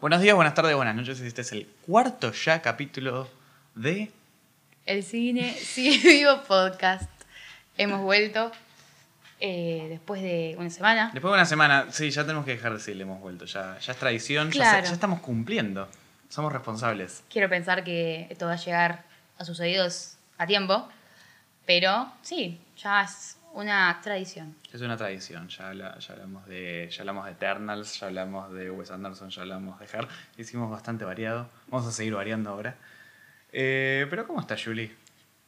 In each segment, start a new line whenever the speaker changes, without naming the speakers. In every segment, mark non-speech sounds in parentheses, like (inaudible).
Buenos días, buenas tardes, buenas noches. Este es el cuarto ya capítulo de...
El cine (laughs) sigue vivo podcast. Hemos vuelto eh, después de una semana.
Después de una semana, sí, ya tenemos que dejar de decirle hemos vuelto. Ya, ya es tradición, ya,
Claro.
se- ya estamos cumpliendo. Somos responsables.
Quiero pensar que esto va a llegar a sus oídos a tiempo. Pero sí, ya es una tradición.
Es una tradición. Ya, habla- ya hablamos de ya hablamos de Eternals, ya hablamos de Wes Anderson, ya hablamos de Her. Hicimos bastante variado. Vamos a seguir variando ahora. Eh, pero ¿cómo está Julie?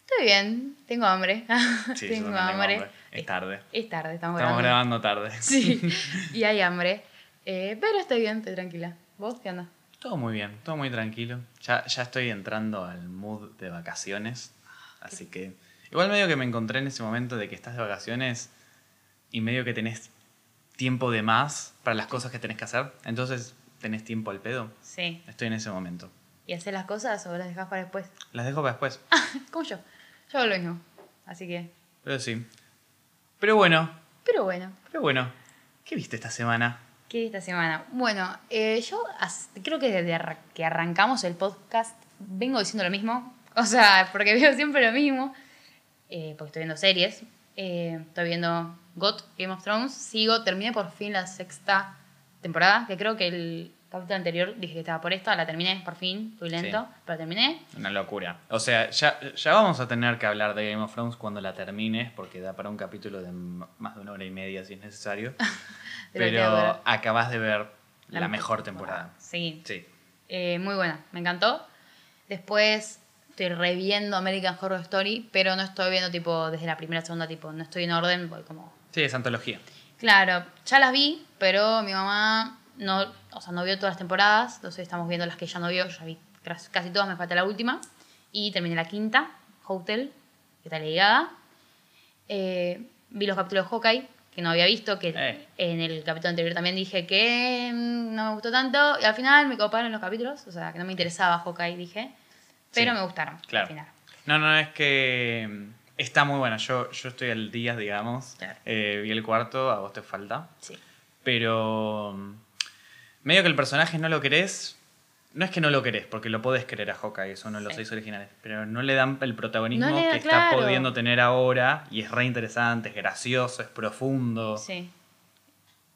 Estoy bien, tengo hambre. (laughs)
Sí, yo
tengo hambre.
Es tarde.
Es tarde, estamos,
Estamos
grabando.
grabando tarde. (laughs)
Sí, (laughs) y hay hambre. Eh, pero estoy bien, estoy tranquila. ¿Vos qué onda?
Todo muy bien, todo muy tranquilo. Ya, ya estoy entrando al mood de vacaciones. Así que. Igual medio que me encontré en ese momento de que estás de vacaciones y medio que tenés tiempo de más para las cosas que tenés que hacer. Entonces tenés tiempo al pedo.
Sí.
Estoy en ese momento.
¿Y hacer las cosas o las dejas para después?
Las dejo para después.
Como yo. Yo hago lo mismo. Así que.
Pero sí. Pero bueno,
Pero bueno,
pero bueno. ¿Qué viste esta semana?
¿Qué esta semana? Bueno, eh, yo creo que desde arra- que arrancamos el podcast vengo diciendo lo mismo. O sea, porque (laughs) veo siempre lo mismo. Eh, porque estoy viendo series. Eh, estoy viendo GOT, Game of Thrones. Sigo, terminé por fin la sexta temporada. Que creo que el capítulo anterior dije que estaba por esta. La terminé por fin. Estoy lento,
Sí.
pero terminé.
Una locura. O sea, ya, ya vamos a tener que hablar de Game of Thrones cuando la termines, porque da para un capítulo de más de una hora y media si es necesario. (laughs)
Pero
acabas de ver la,
La
mejor
mejor
temporada.
Sí,
Sí.
Eh, muy buena, me encantó. Después estoy reviendo American Horror Story, pero no estoy viendo tipo desde la primera segunda, tipo, no estoy en orden, voy como...
Sí, es antología.
Claro, ya las vi, pero mi mamá no, o sea, no vio todas las temporadas, entonces estamos viendo las que ya no vio, ya vi casi casi todas, me falta la última. Y terminé la quinta, Hotel, que está ligada. Eh, vi los capítulos de Hawkeye, que no había visto, que
Eh.
en el capítulo anterior también dije que mm, no me gustó tanto, y al final me coparon los capítulos, o sea, que no me interesaba Hawkeye, dije, pero
Sí,
me gustaron
claro.
al final.
No, no, es que mm, está muy buena. Yo, yo estoy al día, digamos.
Claro.
Eh, vi el cuarto, a vos te falta.
Sí.
Pero mm, medio que el personaje no lo querés. No es que no lo querés, porque lo podés querer a Hawkeye, es uno de los
Sí.
seis originales. Pero no le dan el protagonismo
No le da,
que está
claro.
pudiendo tener ahora. Y es re interesante, es gracioso, es profundo.
Sí.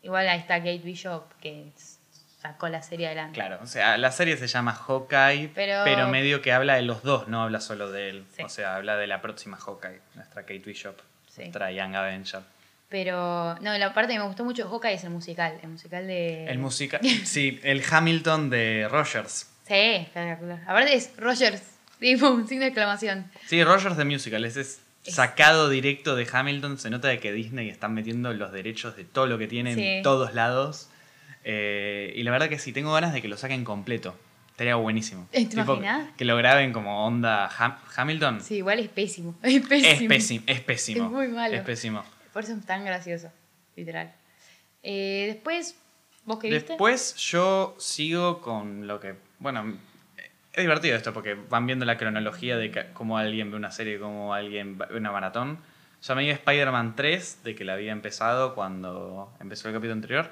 Igual ahí está Kate Bishop, que sacó la serie adelante.
Claro, o sea, la serie se llama Hawkeye, pero,
Pero-
medio que habla de los dos, no habla solo de él.
Sí.
O sea, habla de la próxima Hawkeye, nuestra Kate Bishop,
Sí.
nuestra Young Avenger.
Pero, no, la parte que me gustó mucho de Hawkeye es el musical. El musical de.
El música, (laughs) sí, el Hamilton de Rogers.
Sí, espectacular. Aparte es Rogers. Tipo, un signo de exclamación.
Sí, Rogers de Musical, ese es sacado directo de Hamilton. Se nota de que Disney están metiendo los derechos de todo lo que tiene
Sí.
en todos lados. Eh, y la verdad que sí, tengo ganas de que lo saquen completo. Estaría buenísimo.
¿Te
Tipo? Que lo graben como onda Ham- Hamilton.
Sí, igual es pésimo. (laughs) Es pésimo.
Es pésimo, es pésimo.
Es muy malo.
Es pésimo.
Por eso es tan gracioso. Literal. Eh, después, ¿vos qué viste?
Después yo sigo con lo que. Bueno, es divertido esto porque van viendo la cronología de cómo alguien ve una serie, cómo alguien ve una maratón. Ya me dio Spider-Man 3, de que la había empezado cuando empezó el capítulo anterior.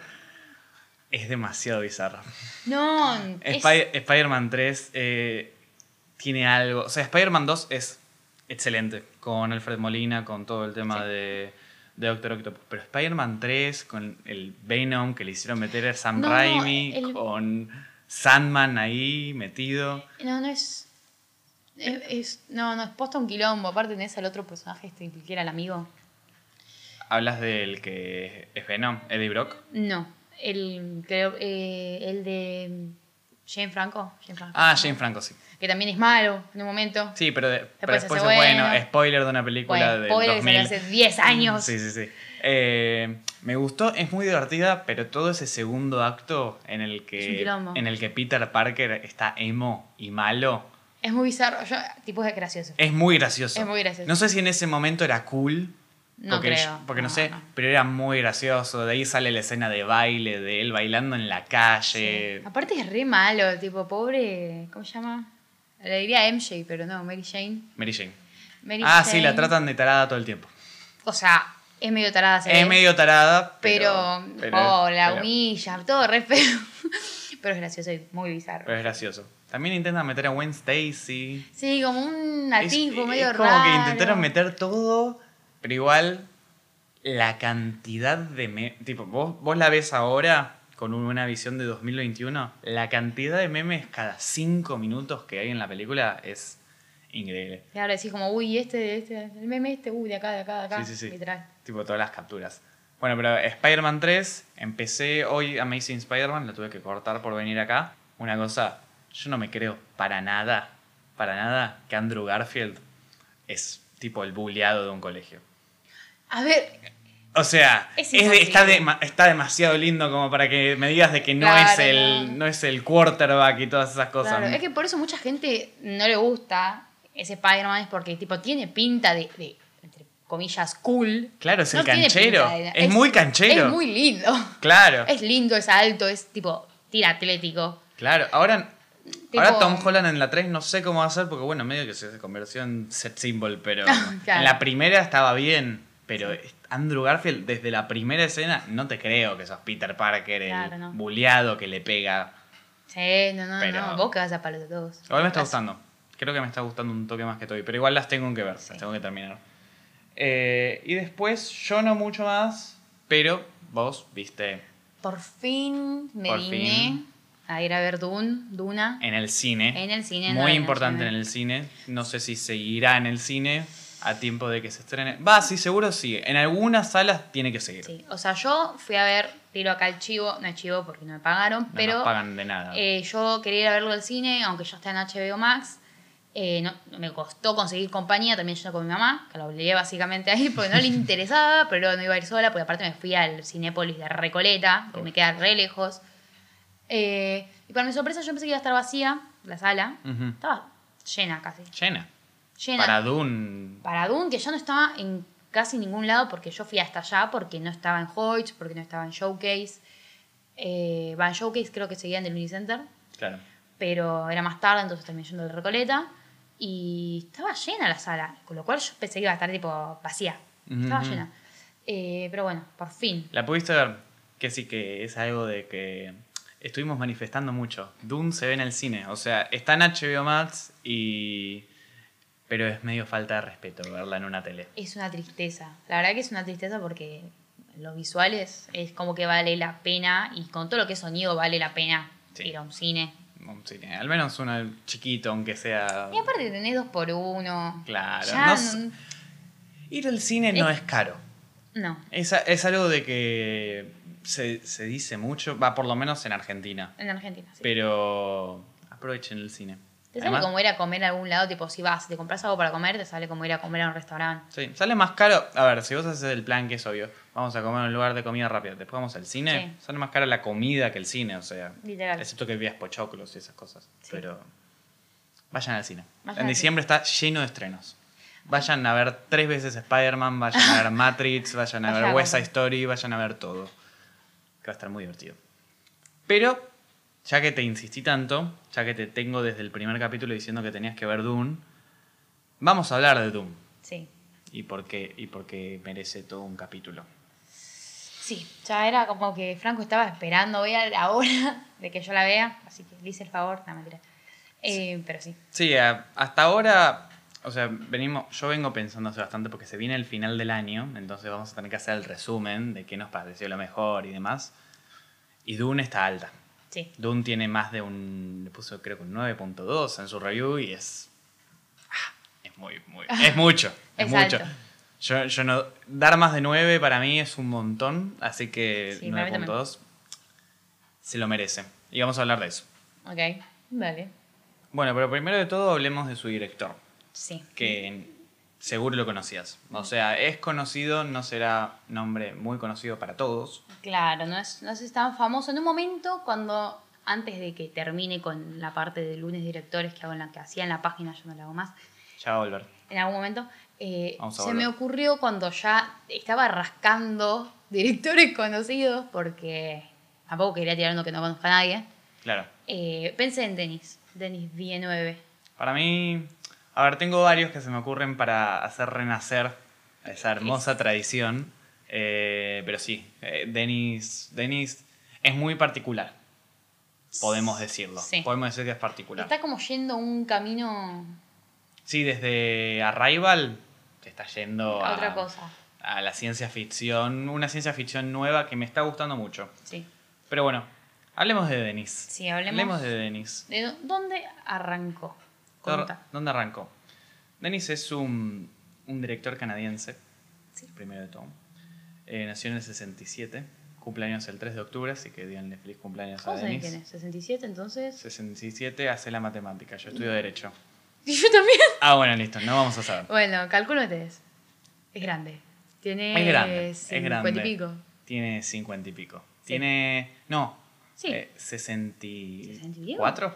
Es demasiado bizarro.
No, es-
Spider-Man 3 eh, tiene algo. O sea, Spider-Man 2 es excelente. Con Alfred Molina, con todo el tema
Sí.
de, de Doctor Octopus. Pero Spider-Man 3, con el Venom que le hicieron meter a Sam
No,
Raimi,
el-
con Sandman ahí metido.
No, no es. es, es- no, no, es posta un quilombo. Aparte tenés al otro personaje este que era el amigo.
Hablas del que es Venom, Eddie Brock.
No, el, creo, eh, el de Jane Franco. Jane Franco.
Ah, Jane Franco, sí.
Que también es malo en un momento.
Sí, pero, de- pero
Después
es bueno. Spoiler de una película del
spoiler que
2000.
salió hace 10 años.
Sí, sí, sí. Eh, me gustó, es muy divertida, pero todo ese segundo acto en el
Es un
que,
quilombo.
en el que Peter Parker está emo y malo,
Es muy bizarro. Yo, tipo es gracioso.
es muy gracioso.
Es muy gracioso.
No sé si en ese momento era cool.
No
porque,
creo.
Porque no,
No,
sé,
no.
pero era muy gracioso. De ahí sale la escena de baile, de él bailando en la calle.
Sí. Aparte es re malo, tipo, pobre. ¿Cómo se llama? Le diría MJ, pero no, Mary Jane.
Mary Jane.
Mary
ah, sí, la tratan de tarada todo el tiempo.
O sea, es medio tarada.
Es medio tarada, pero.
Pero, oh, la
pero-
humilla, todo re feo. (laughs) Pero es gracioso y muy bizarro.
Pero es gracioso. También intentan meter a Gwen Stacy.
Sí, como un
Es-
atisbo
es
medio
como
raro.
que intentaron meter todo, pero igual la cantidad de... me- tipo, vos, vos la ves ahora con un- una visión de 2021, la cantidad de memes cada cinco minutos que hay en la película es increíble.
Ahora decís como, uy, este, este, el meme este, uy, de acá, de acá, de acá.
Sí, sí, sí.
Literal.
Tipo todas las capturas. Bueno, pero Spider-Man 3, empecé hoy Amazing Spider-Man, la tuve que cortar por venir acá. Una cosa, yo no me creo para nada, para nada que Andrew Garfield es tipo el bulleado de un colegio.
A ver,
O sea,
Es
es de- está, está demasiado lindo como para que me digas de que no,
Claro,
es, el,
no.
no es el quarterback y todas esas cosas.
claro, es que por eso mucha gente no le gusta ese Spider-Man, es porque tipo tiene pinta de, de, entre comillas, cool.
Claro, es el canchero. Es muy canchero.
Es muy lindo.
Claro,
Es lindo, es alto, es tipo, tira atlético.
claro. Ahora,
Tipo-
ahora Tom Holland en la 3 no sé cómo va a ser porque, bueno, medio que se convirtió en set symbol, pero (laughs)
Claro.
en la primera estaba bien. Pero Andrew Garfield, desde la primera escena, no te creo que sos Peter Parker, el
no.
bulleado que le pega.
Sí, no, no,
Pero-
no. Vos que vas a palos de todos.
Igual me está gustando. Creo que me está gustando un toque más que Toby. Pero igual las tengo que ver,
Sí.
las tengo que terminar. Eh, y después, yo no mucho más, pero vos viste
Por fin me
Por
vine
fin.
a ir a ver Dune, Duna.
en el cine.
En el cine,
Muy importante en el cine. No sé si seguirá en el cine a tiempo de que se estrene. Va, sí, seguro sí. En algunas salas tiene que seguir.
Sí, o sea, yo fui a ver, tiro acá el chivo, no es chivo porque no me pagaron,
No
pero
nos pagan de nada.
eh, yo quería ir a verlo al cine, aunque ya está en HBO Max. Eh, no, me costó conseguir compañía, también yo con mi mamá, que la obligué básicamente a ir porque no le (laughs) interesaba, pero no iba a ir sola, porque aparte me fui al Cinépolis de Recoleta, que me queda re lejos. Eh, y para mi sorpresa yo pensé que iba a estar vacía la sala. Estaba llena casi.
Llena.
Llena.
Para Dune.
Para Dune, que yo no estaba en casi ningún lado porque yo fui hasta allá, porque no estaba en Hoyts, porque no estaba en Showcase. Eh, va, en Showcase creo que seguía en el Unicenter,
Claro.
pero era más tarde, entonces también yendo de Recoleta. Y estaba llena la sala, con lo cual yo pensé que iba a estar tipo vacía. Estaba llena. Eh, pero bueno, por fin.
La pudiste ver. Que sí que es algo de que estuvimos manifestando mucho. Dune se ve en el cine. O sea, está en HBO Max y. Pero es medio falta de respeto verla en una tele.
Es una tristeza. La verdad que es una tristeza porque los visuales es como que vale la pena y con todo lo que es sonido vale la pena
Sí.
ir a un cine.
Un cine. Al menos uno chiquito, aunque sea.
Y aparte tenés dos por uno.
Claro. No ir al cine no
Es-
caro.
no.
Es, es algo de que se, se dice mucho, va por lo menos en Argentina.
En Argentina, sí.
Pero aprovechen el cine.
Te sale
Además-
como ir a comer a algún lado, tipo, si vas, si te compras algo para comer, te sale como ir a comer a un restaurante.
Sí, sale más caro. A ver, si vos haces el plan que es obvio, vamos a comer en un lugar de comida rápida, después vamos al cine,
Sí.
sale más cara la comida que el cine, o sea.
Literal.
Excepto que veas pochoclos y esas cosas.
Sí.
Pero vayan al cine.
Vayan
en diciembre está lleno de estrenos. Vayan a ver tres veces Spider-Man, vayan a ver (laughs) Matrix, vayan a
Vayan
ver West Side. Story, vayan a ver todo. Que va a estar muy divertido. Pero, ya que te insistí tanto, ya que te tengo desde el primer capítulo diciendo que tenías que ver Dune, vamos a hablar de Dune.
Sí.
Y por qué, y por qué merece todo un capítulo.
Sí, ya era como que Franco estaba esperando, voy a la hora (laughs) de que yo la vea, así que le hice el favor, no mentira. Eh, pero sí,
Sí, a- hasta ahora, o sea, venimos, yo vengo pensando hace bastante porque se viene el final del año, entonces vamos a tener que hacer el resumen de qué nos pareció lo mejor y demás. Y Dune está alta.
Sí.
Dune tiene más de un, le puso creo que un 9.2 en su review y es, ah, es muy, muy, (laughs) es mucho, es, mucho. Yo, yo no, dar más de 9 para mí es un montón, así que
Sí, para mí también.
9.2 se lo merece. Y vamos a hablar de eso.
Ok, vale.
Bueno, pero primero de todo hablemos de su director.
Sí.
que seguro lo conocías. O sea, es conocido, no será nombre muy conocido para todos.
Claro, no es, no es tan famoso. En un momento, cuando antes de que termine con la parte de lunes directores que hago en la que hacía en la página, yo no la hago más,
Ya va a volver.
en algún momento, eh, se
volver.
me ocurrió cuando ya estaba rascando directores conocidos, porque tampoco quería tirar uno que no conozca a nadie.
Claro.
Eh, pensé en Denis, Denis Villeneuve.
Para mí, a ver, tengo varios que se me ocurren para hacer renacer esa hermosa tradición. Eh, pero sí, eh, Denis, Denis es muy particular. podemos decirlo.
Sí.
Podemos decir que es particular.
Está como yendo un camino
Sí, desde Arrival te está yendo
a otra cosa.
a la ciencia ficción, una ciencia ficción nueva que me está gustando mucho.
Sí.
Pero bueno, hablemos de Denis.
Sí, hablemos-
de Denis.
¿De dó- dónde arrancó? Conta.
¿Dónde arrancó? Denis es un, un director canadiense,
Sí.
el primero de todo. Eh, nació en el 67, cumpleaños el 3 de octubre, así que díganle feliz cumpleaños a
¿Cómo sabés
Denis.
quién es? ¿67 entonces?
67 hace la matemática, yo estudio Derecho. (laughs)
Y yo también.
Ah, bueno, listo, no vamos a saber.
Bueno, calculo ustedes. Es grande. Tiene
Es grande, es
50
grande.
y pico.
Tiene 50 y pico.
Sí.
Tiene. No.
Sí.
eh, 64.
¿60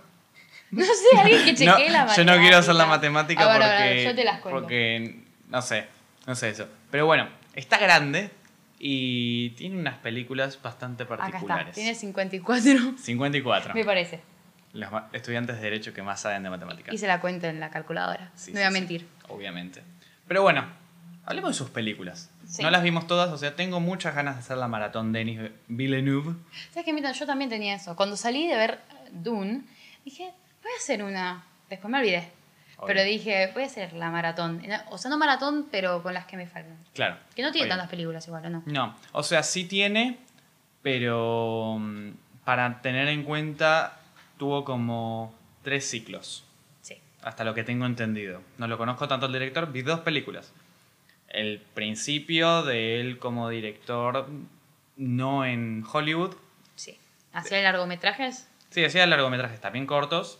No sé, alguien que (laughs)
No,
chequee la matemática.
yo no quiero hacer la matemática
Ah,
porque.
yo te las cuento.
Porque. No sé. No sé eso. Pero bueno, está grande y tiene unas películas bastante
Acá
particulares.
está, tiene 54,
54. (laughs)
me parece.
Los estudiantes de Derecho que más saben de matemáticas.
Hice la cuenta en la calculadora.
Sí,
no
sí,
voy a
sí,
mentir.
obviamente. Pero bueno, hablemos de sus películas. No las vimos todas, o sea, tengo muchas ganas de hacer la maratón Denis Villeneuve.
¿Sabes qué? Yo también tenía eso. Cuando salí de ver Dune, dije, voy a hacer una. Después me olvidé.
Obvio.
Pero dije, voy a hacer la maratón. O sea, no maratón, pero con las que me faltan.
Claro.
Que no tiene
Obvio.
tantas películas igual, ¿o no?
No, o sea, sí tiene, pero mm, para tener en cuenta, tuvo como tres ciclos,
Sí.
hasta lo que tengo entendido. No lo conozco tanto el director, vi dos películas. El principio de él como director, no en Hollywood,
Sí. ¿Hacía largometrajes?
sí, hacía largometrajes también cortos.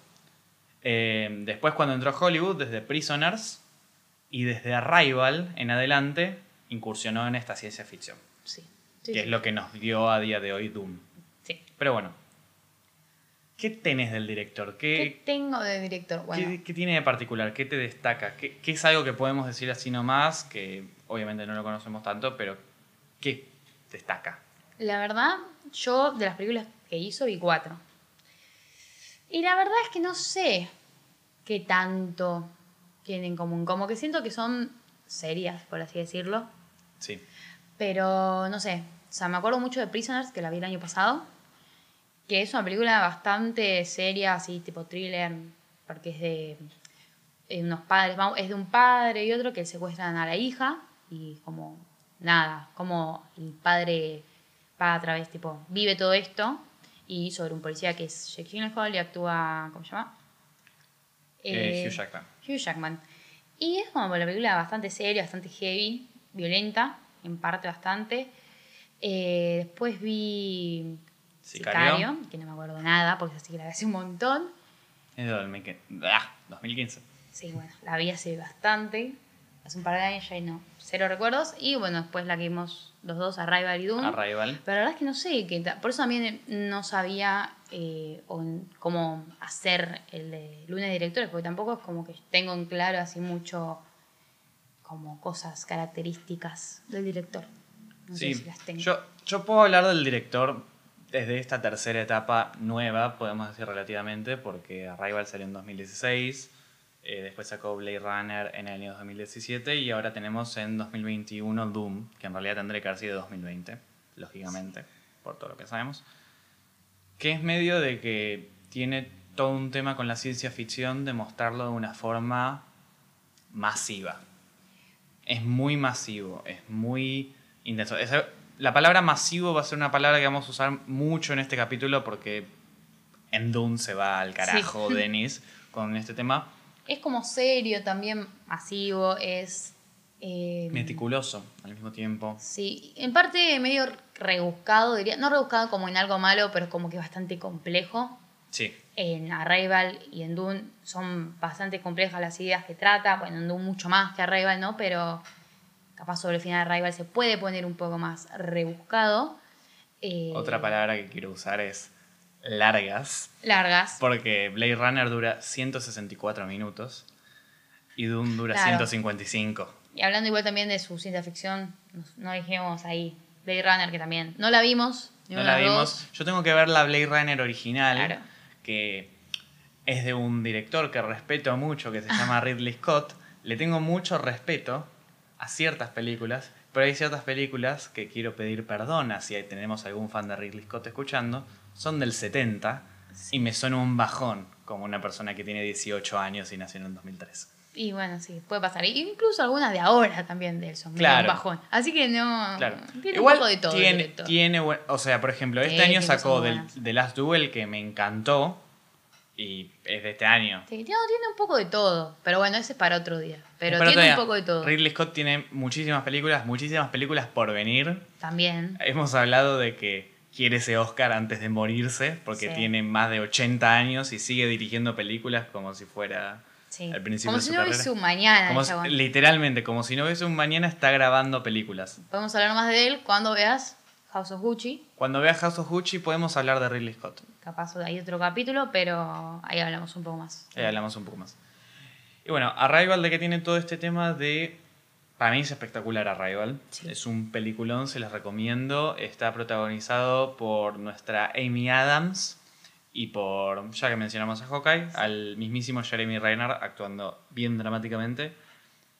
Eh, después cuando entró a Hollywood, desde Prisoners y desde Arrival en adelante, incursionó en esta ciencia ficción,
Sí. Sí,
que
sí.
es lo que nos dio a día de hoy Doom.
Sí.
Pero bueno, ¿qué tenés del director?
¿Qué
¿Qué,
tengo de director? Bueno,
qué- qué tiene de particular? ¿Qué te destaca? ¿Qué, qué es algo que podemos decir así nomás? Que obviamente no lo conocemos tanto, pero ¿qué destaca?
la verdad, yo de las películas que hizo vi cuatro. Y la verdad es que no sé qué tanto tienen en común. Como que siento que son serias, por así decirlo.
Sí.
Pero no sé. O sea, me acuerdo mucho de Prisoners, que la vi el año pasado. Que es una película bastante seria, así tipo thriller. Porque es de unos padres. Es de un padre y otro que secuestran a la hija. Y como nada, como el padre va a través, tipo, vive todo esto. Y sobre un policía que es Jake Gyllenhaal y actúa. ¿Cómo se llama?
Eh,
Eh,
Hugh Jackman.
Hugh Jackman. Y es como la película bastante seria, bastante heavy, violenta, en parte bastante. Eh, después vi
Sicario.
Sicario, que no me acuerdo nada, porque así que la vi hace un montón.
Es de 2015. Ah, 2015.
Sí, bueno, la vi hace bastante, hace un par de años ya y no, cero recuerdos. Y bueno, después la que vimos los dos, Arrival y Doom.
Arrival.
Pero la verdad es que no sé, que por eso también no sabía eh, o en- cómo hacer el de lunes de directores, porque tampoco es como que tengo en claro así mucho como cosas características del director. No sé
Sí,
si las tengo.
yo, yo puedo hablar del director desde esta tercera etapa nueva, podemos decir relativamente, porque Arrival salió en 2016, eh, después sacó Blade Runner en el año 2017 y ahora tenemos en 2021 Doom, que en realidad tendría que haber sido 2020, lógicamente, por todo lo que sabemos, que es medio de que tiene todo un tema con la ciencia ficción de mostrarlo de una forma masiva es muy masivo, es muy intenso. La palabra masivo va a ser una palabra que vamos a usar mucho en este capítulo porque en Dune se va al carajo (laughs)
Sí.
Denis con este tema.
Es como serio también, masivo, es... eh,
Meticuloso al mismo tiempo.
Sí, en parte medio rebuscado, diría, no rebuscado como en algo malo, pero como que bastante complejo.
Sí,
En Arrival y en Dune son bastante complejas las ideas que trata, bueno, en Dune mucho más que Arrival, ¿no? Pero capaz sobre el final de Arrival se puede poner un poco más rebuscado. Eh,
otra palabra que quiero usar es largas,
Largas.
porque Blade Runner dura 164 minutos y Dune dura
Claro.
155.
Y hablando igual también de su ciencia ficción, nos- no dijimos ahí, Blade Runner, que también no la vimos.
No la vimos.
dos.
Yo tengo que ver la Blade Runner original,
Claro.
que es de un director que respeto mucho, que se llama Ridley Scott. Le tengo mucho respeto a ciertas películas, pero hay ciertas películas que quiero pedir perdón a si tenemos algún fan de Ridley Scott escuchando. Son del 70 Y me suena un bajón como una persona que tiene 18 años y nació en el 2003.
Y bueno, sí, puede pasar. Incluso algunas de ahora también del son medio
Claro.
bajón. Así que no.
Claro.
Tiene
Igual
un poco de todo. el
tiene,
director.
tiene buen- o sea, por ejemplo, este
Sí,
año sacó del. The Last Duel que me encantó y es de este año.
Sí, tiene, tiene un poco de todo. Pero bueno, ese es para otro día. Pero tiene
día,
un poco de todo.
Ridley Scott tiene muchísimas películas, muchísimas películas por venir.
También.
Hemos hablado de que quiere ese Oscar antes de morirse porque
Sí.
tiene más de 80 años y sigue dirigiendo películas como si fuera
Sí.
al principio
Como
de
si
su
no hubiese un mañana.
Como si- literalmente, como si no hubiese un mañana está grabando películas.
Podemos hablar más de él cuando veas House of Gucci.
Cuando veas House of Gucci podemos hablar de Ridley Scott.
Capaz hay otro capítulo, pero ahí hablamos un poco más.
Ahí hablamos un poco más. Y bueno, Arrival de que tiene todo este tema de... Para mí es espectacular Arrival.
Sí.
Es un peliculón, se los recomiendo. Está protagonizado por nuestra Amy Adams y por, ya que mencionamos a Hawkeye, al mismísimo Jeremy Renner actuando bien dramáticamente.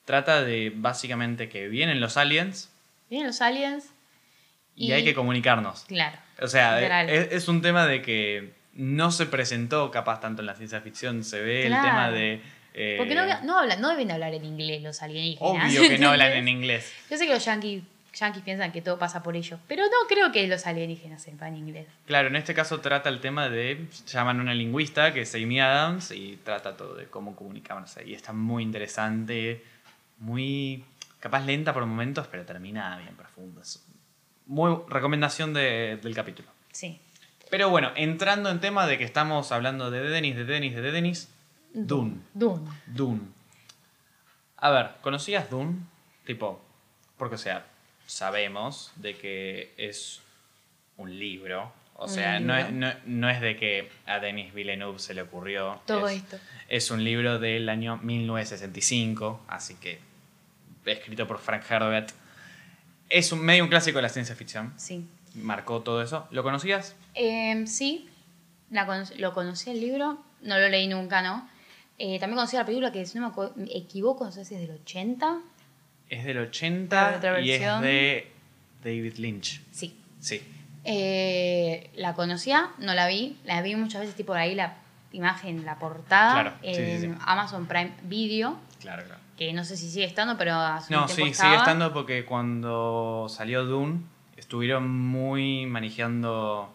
Trata de básicamente que vienen los aliens
Vienen los aliens.
y,
Y-
hay que comunicarnos.
Claro.
O sea, es, es un tema de que no se presentó capaz tanto en la ciencia ficción. Se ve el tema de... eh,
Porque no, no, hablan, no deben hablar en inglés los alienígenas.
Obvio que no hablan (laughs) en inglés.
Yo sé que los yankees, yankees piensan que todo pasa por ellos, pero no creo que los alienígenas sepan inglés.
Claro, en este caso trata el tema de. Llaman a una lingüista que es Amy Adams y trata todo de cómo comunicarse. Y está muy interesante, muy. capaz lenta por momentos, pero termina bien profunda. Es Muy recomendación de- del capítulo.
Sí.
Pero bueno, entrando en tema de que estamos hablando de Denis, de Denis, de Denis. Dune.
Dune.
Dune. A ver, ¿conocías Dune? Tipo, porque o sea, sabemos de que es un libro. O sea, no es,
libro.
no, no es de que a Denis Villeneuve se le ocurrió.
Todo
es,
esto.
Es un libro del año 1965, así que escrito por Frank Herbert. Es un, medio un clásico de la ciencia ficción.
Sí.
Marcó todo eso. ¿Lo conocías?
Em, sí, la lo conocí el libro, no lo leí nunca, ¿no? Eh, también conocí la película que, si no me equivoco, no sé si es del 80.
Es del
Otra
80 y es de David Lynch.
Sí.
Sí.
Eh, la conocía, no la vi. La vi muchas veces, tipo ahí la imagen, la portada
Claro,
en
sí, sí.
Amazon Prime Video,
Claro, claro.
que no sé si sigue estando, pero hace un
No,
tiempo
sí,
estaba.
sigue estando porque cuando salió Dune estuvieron muy manejando.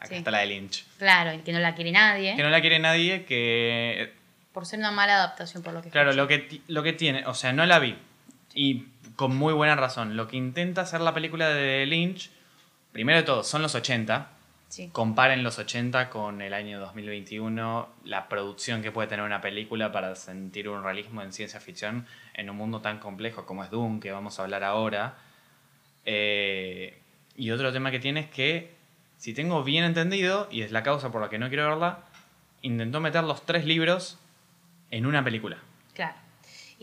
Acá está la de Lynch.
Claro, que no la quiere nadie,
Que no la quiere nadie, que.
por ser una mala adaptación por lo que
Claro,
escuché.
lo que, lo que tiene, o sea, no la vi. Y con muy buena razón. Lo que intenta hacer la película de Lynch, primero de todo, son los 80.
Sí.
Comparen los 80 con el año 2021, la producción que puede tener una película para sentir un realismo en ciencia ficción en un mundo tan complejo como es Dune, que vamos a hablar ahora. Eh, y otro tema que tiene es que, si tengo bien entendido, y es la causa por la que no quiero verla, intentó meter los tres libros en una película.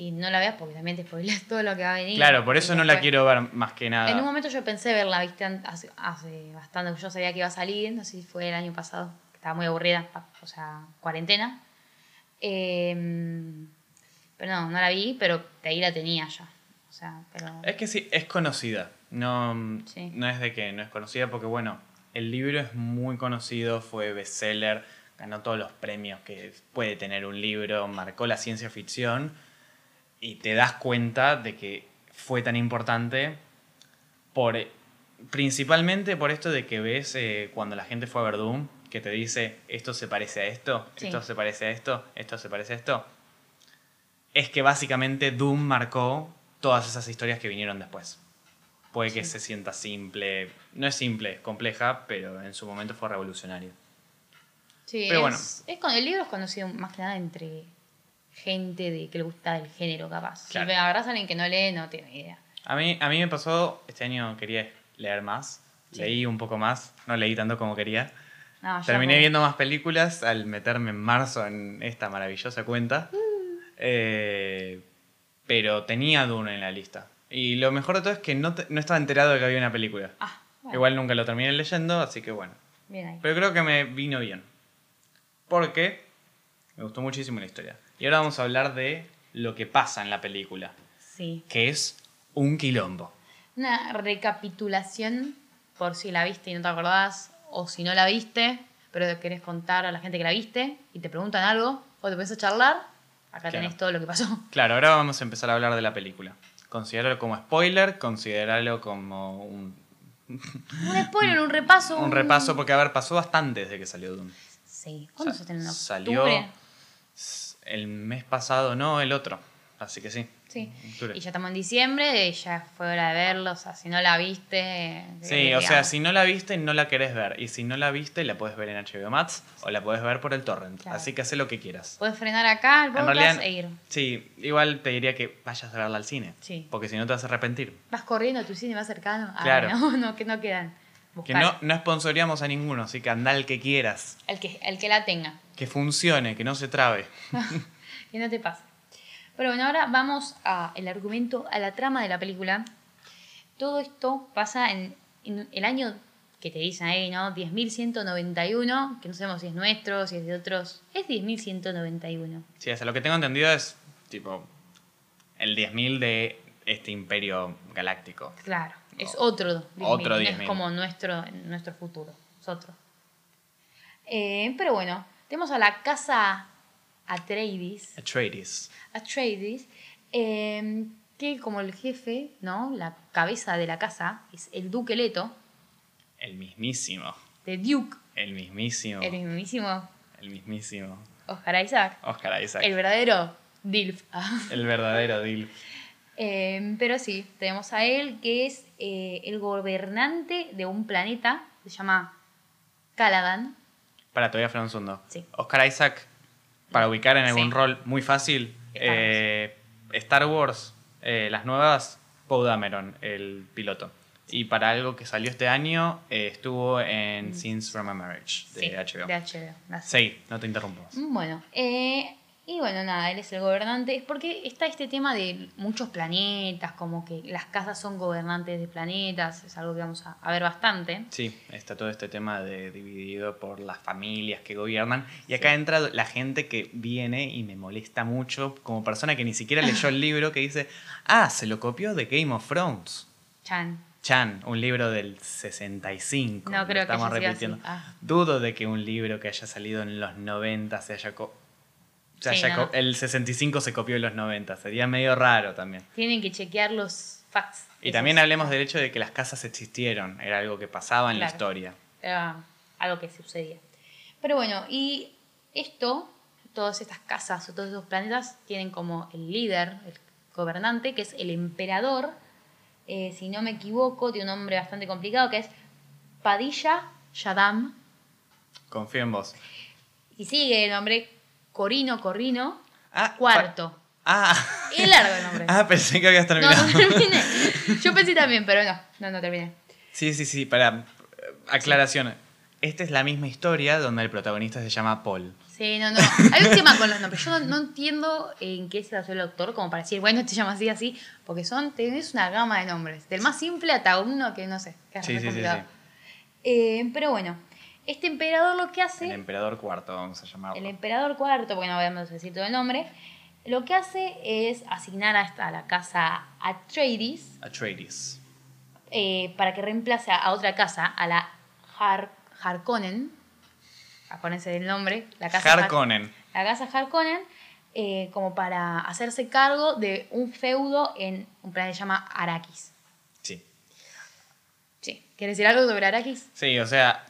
Y no la veas porque también te spoileas (laughs) todo lo que va a venir.
Claro, por eso no la quiero ver más que nada.
En un momento yo pensé verla, viste, hace, hace bastante que yo sabía que iba a salir, no sé si fue el año pasado, que estaba muy aburrida, o sea, cuarentena. Em, pero no, no la vi, pero de ahí la tenía ya. O sea, pero...
Es que sí, es conocida. No,
Sí.
no es de que no es conocida porque, bueno, el libro es muy conocido, fue bestseller, ganó todos los premios que puede tener un libro, marcó la ciencia ficción y te das cuenta de que fue tan importante por principalmente por esto de que ves eh, cuando la gente fue a ver Doom, que te dice esto se parece a esto,
Sí.
esto se parece a esto, esto se parece a esto. Es que básicamente Doom marcó todas esas historias que vinieron después. Puede que
Sí.
se sienta simple, no es simple, es compleja, pero en su momento fue revolucionario.
Sí,
Pero
es,
bueno.
es el libro es conocido más que nada entre gente de que le gusta el género, capaz.
Claro.
Si me agarras a alguien que no lee, no tiene idea.
A mí, a mí me pasó, este año quería leer más,
Sí.
leí un poco más, no leí tanto como quería.
No,
Terminé
como-
viendo más películas al meterme en marzo en esta maravillosa cuenta. Eh, pero tenía Dune en la lista. Y lo mejor de todo es que no, te- no estaba enterado de que había una película.
Ah, bueno,
Igual nunca lo terminé leyendo, así que bueno.
bien ahí.
Pero creo que me vino bien. Porque me gustó muchísimo la historia. Y ahora vamos a hablar de lo que pasa en la película,
Sí.
que es un quilombo.
Una recapitulación, por si la viste y no te acordás, o si no la viste, pero querés contar a la gente que la viste y te preguntan algo o te pones a charlar, acá
Claro.
tenés todo lo que pasó.
Claro, ahora vamos a empezar a hablar de la película. Considerarlo como spoiler, considerarlo como un,
Un spoiler, un repaso. (laughs)
un repaso, porque a ver, pasó bastante desde que salió Doom.
Sí, ¿cuándo
Sa-
se estrenó? ¿En
salió-? El mes pasado, no, el otro. Así que sí.
Sí. Y ya estamos en diciembre, y ya fue hora de verlo, o sea, si no la viste...
Sí,
eh,
o sea, si no la viste, no la querés ver. Y si no la viste, la puedes ver en HBO Max o la puedes ver por el torrent.
Claro.
Así que haz lo que quieras.
Puedes frenar acá el
En
podcast
realidad,
e ir.
sí, igual te diría que vayas a verla al cine.
Sí.
Porque si no te vas a arrepentir.
Vas corriendo a tu cine más cercano. Ah,
Claro. (laughs)
no, no, que no quedan.
Que
Buscar.
no, no sponsoreamos a ninguno, así que anda el que quieras.
El que, el que la tenga.
Que funcione, que no se trabe. (laughs)
Que no te pase. Pero bueno, ahora vamos al argumento, a la trama de la película. Todo esto pasa en, en el año que te dicen ahí, ¿no? 10.191, que no sabemos si es nuestro, si es de otros. Es 10.191.
Sí, hasta lo que tengo entendido es tipo el 10.000 de este imperio galáctico.
Claro, es otro 10.000,
otro
no
10.000.
es como nuestro, nuestro futuro, es otro. Eh, pero bueno, tenemos a la casa Atreides,
Atreides.
Atreides eh, que como el jefe, ¿no? La cabeza de la casa es el Duque Leto,
El mismísimo.
de Duke,
El mismísimo.
el mismísimo
El mismísimo.
Oscar Isaac,
Oscar Isaac.
el verdadero Dilf. (laughs)
El verdadero Dil.
Eh, pero sí, tenemos a él que es eh, el gobernante de un planeta, se llama Caladan.
Para todavía segundo.
Sí.
Oscar Isaac, para ubicar en algún
Sí.
rol muy fácil,
Star Wars.
eh, Star Wars, eh, las nuevas, Poe Dameron, el piloto. Y para algo que salió este año, eh, estuvo en Scenes from a Marriage, de
Sí,
HBO.
de HBO, así.
Sí, no te interrumpo. más.
Bueno, eh, y bueno, nada, él es el gobernante. Es porque está este tema de muchos planetas, como que las casas son gobernantes de planetas, es algo que vamos a, a ver bastante.
Sí, está todo este tema de dividido por las familias que gobiernan. Y acá entra la gente que viene y me molesta mucho como persona que ni siquiera leyó el (laughs) libro que dice, ah, se lo copió de Game of Thrones.
Chan.
Chan, un libro del 65.
No creo que
estamos
sido
repitiendo.
así. Ah.
Dudo de que un libro que haya salido en los 90 se haya...
Sí,
haya
no.
El 65 se copió en los 90. Sería medio raro también.
Tienen que chequear los facts.
Y también hablemos del hecho de que las casas existieron. Era algo que pasaba en la historia.
Era algo que sucedía. Pero bueno, y esto, todas estas casas o todos esos planetas tienen como el líder, el gobernante, que es el emperador. Eh, si no me equivoco, tiene un nombre bastante complicado que es Padilla Yadam.
Confío en vos.
Y sigue el nombre Corino Corrino
Ah,
Cuarto.
Ah.
Es largo el nombre. (laughs)
Ah, pensé que habías
no,
terminado.
no terminé. (laughs) Yo pensé también, pero no, no, no terminé.
Sí, sí, sí, para aclaración. Esta es la misma historia donde el protagonista se llama Paul.
Sí, no, no. Hay un tema con los nombres. Yo no, no entiendo en qué se basó el autor como para decir, bueno, te llamas así, así, porque son, tenés una gama de nombres. Del más simple hasta uno que no sé, que es
Sí, sí, sí.
Eh, pero bueno, este emperador lo que hace,
El emperador cuarto, vamos a llamarlo.
el emperador cuarto, porque no vamos a decir todo el nombre, lo que hace es asignar a, esta, a la casa Atreides
Atreides.
eh, para que reemplace a, otra casa, a la Har Harkonnen. Acuérdense del nombre. La casa Har-
Harkonnen.
la casa Harkonnen eh, como para hacerse cargo de un feudo en un planeta que se llama Arrakis.
Sí.
Sí. ¿Quieres decir algo sobre Arrakis?
Sí, o sea,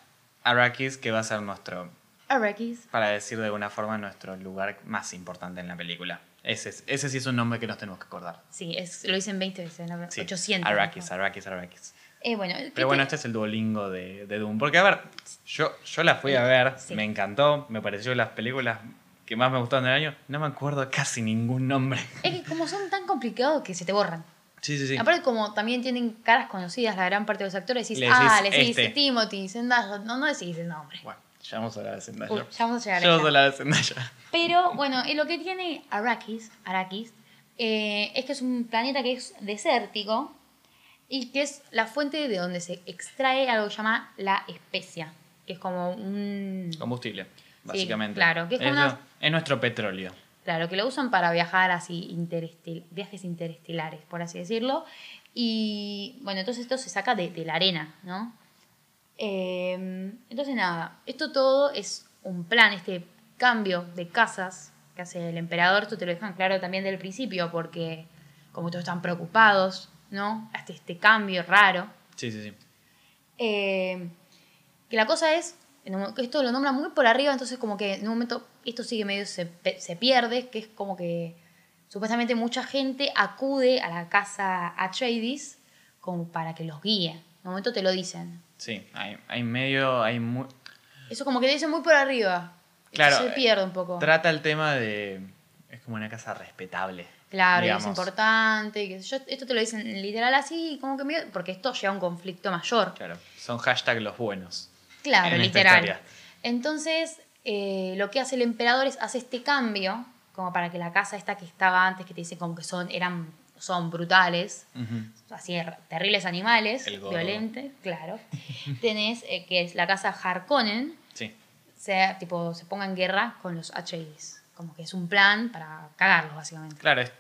Arrakis que va a ser nuestro,
Arrakis.
para decir de alguna forma, nuestro lugar más importante en la película. Ese, es- ese sí es un nombre que nos tenemos que acordar.
Sí, es, lo dicen 20 veces, ¿no?
Sí.
800.
Arrakis, Arrakis, Arrakis.
Eh, bueno,
Pero bueno, este es el Duolingo de, de Doom. Porque, a ver, yo, yo la fui a ver,
Sí.
me encantó, me pareció las películas que más me gustaron del año. No me acuerdo casi ningún nombre.
Es que como son tan complicados que se te borran.
Sí, sí, sí.
Aparte, como también tienen caras conocidas la gran parte de los actores, decís,
Le decís
ah, le decís
este.
Timothy, Zendaya, no, no decís el nombre.
Bueno, ya vamos a hablar de Zendaya.
Uy, ya vamos a llegar a
Ya vamos
ella.
a hablar de Zendaya.
Pero bueno, eh, lo que tiene Arrakis, Arrakis eh, es que es un planeta que es desértico y que es la fuente de donde se extrae algo que se llama la especia, que es como un...
Combustible, básicamente.
claro, que es como
es,
una-
lo- es nuestro petróleo.
Claro, que lo usan para viajar así, interestel- viajes interestelares, por así decirlo. Y bueno, entonces esto se saca de, de la arena, ¿no? Eh, entonces, nada, esto todo es un plan, este cambio de casas que hace el emperador, esto te lo dejan claro también del principio, porque como todos están preocupados, ¿no? Hasta este cambio raro.
Sí, sí, sí.
Eh, que la cosa es, esto lo nombra muy por arriba, entonces como que en un momento esto sigue medio se, se pierde, que es como que supuestamente mucha gente acude a la casa Atreides como para que los guíe. En un momento te lo dicen.
Sí, hay, hay medio, hay mu-
Eso como que te dicen muy por arriba.
Claro,
Se pierde un poco.
Trata el tema de... Es como una casa respetable.
Claro, y es
digamos.
importante. Que yo, esto te lo dicen literal así, como que medio- porque esto lleva a un conflicto mayor.
Claro, son hashtag los buenos.
Claro,
en
literal. Entonces, eh, lo que hace el emperador es hace este cambio, como para que la casa esta que estaba antes, que te dice como que son, eran, son brutales,
Ujú.
así er- terribles animales, violentos, claro. (laughs) Tenés eh, que es la casa Harkonnen,
Sí.
sea, tipo, se ponga en guerra con los Atreides. Como que es un plan para cagarlos, básicamente.
Claro, es-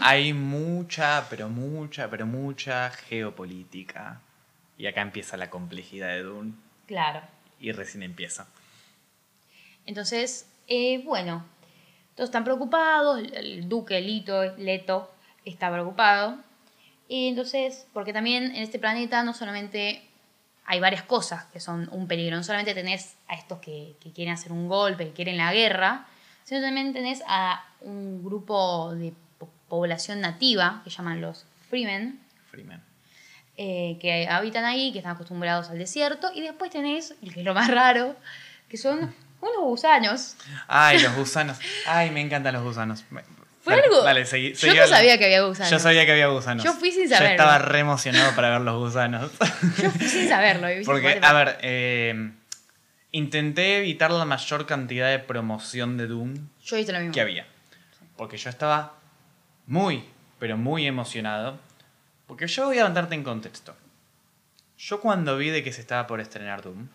hay mucha, pero mucha, pero mucha geopolítica. Y acá empieza la complejidad de Dune.
Claro.
Y recién empieza.
Entonces, eh, bueno, todos están preocupados, el duque Lito, Leto está preocupado. Y entonces, porque también en este planeta no solamente hay varias cosas que son un peligro, no solamente tenés a estos que, que quieren hacer un golpe, que quieren la guerra, sino también tenés a un grupo de po- población nativa, que llaman los Freemen,
Freeman.
eh, que habitan ahí, que están acostumbrados al desierto, y después tenés, que es lo más raro, que son unos gusanos.
Ay, los (laughs) gusanos. Ay, me encantan los gusanos.
¿Fue
Dale,
algo?
Dale, seguí,
Yo no sabía que había gusanos.
Yo sabía que había gusanos.
Yo fui sin
Yo
saberlo.
estaba re emocionado para ver los gusanos. (laughs)
Yo fui sin saberlo. y
Porque,
"What the
a
fuck?".
ver, eh, intenté evitar la mayor cantidad de promoción de Doom
Yo hice lo mismo.
que había. Porque yo estaba muy, pero muy emocionado. Porque yo voy a darte en contexto. Yo cuando vi de que se estaba por estrenar Doom,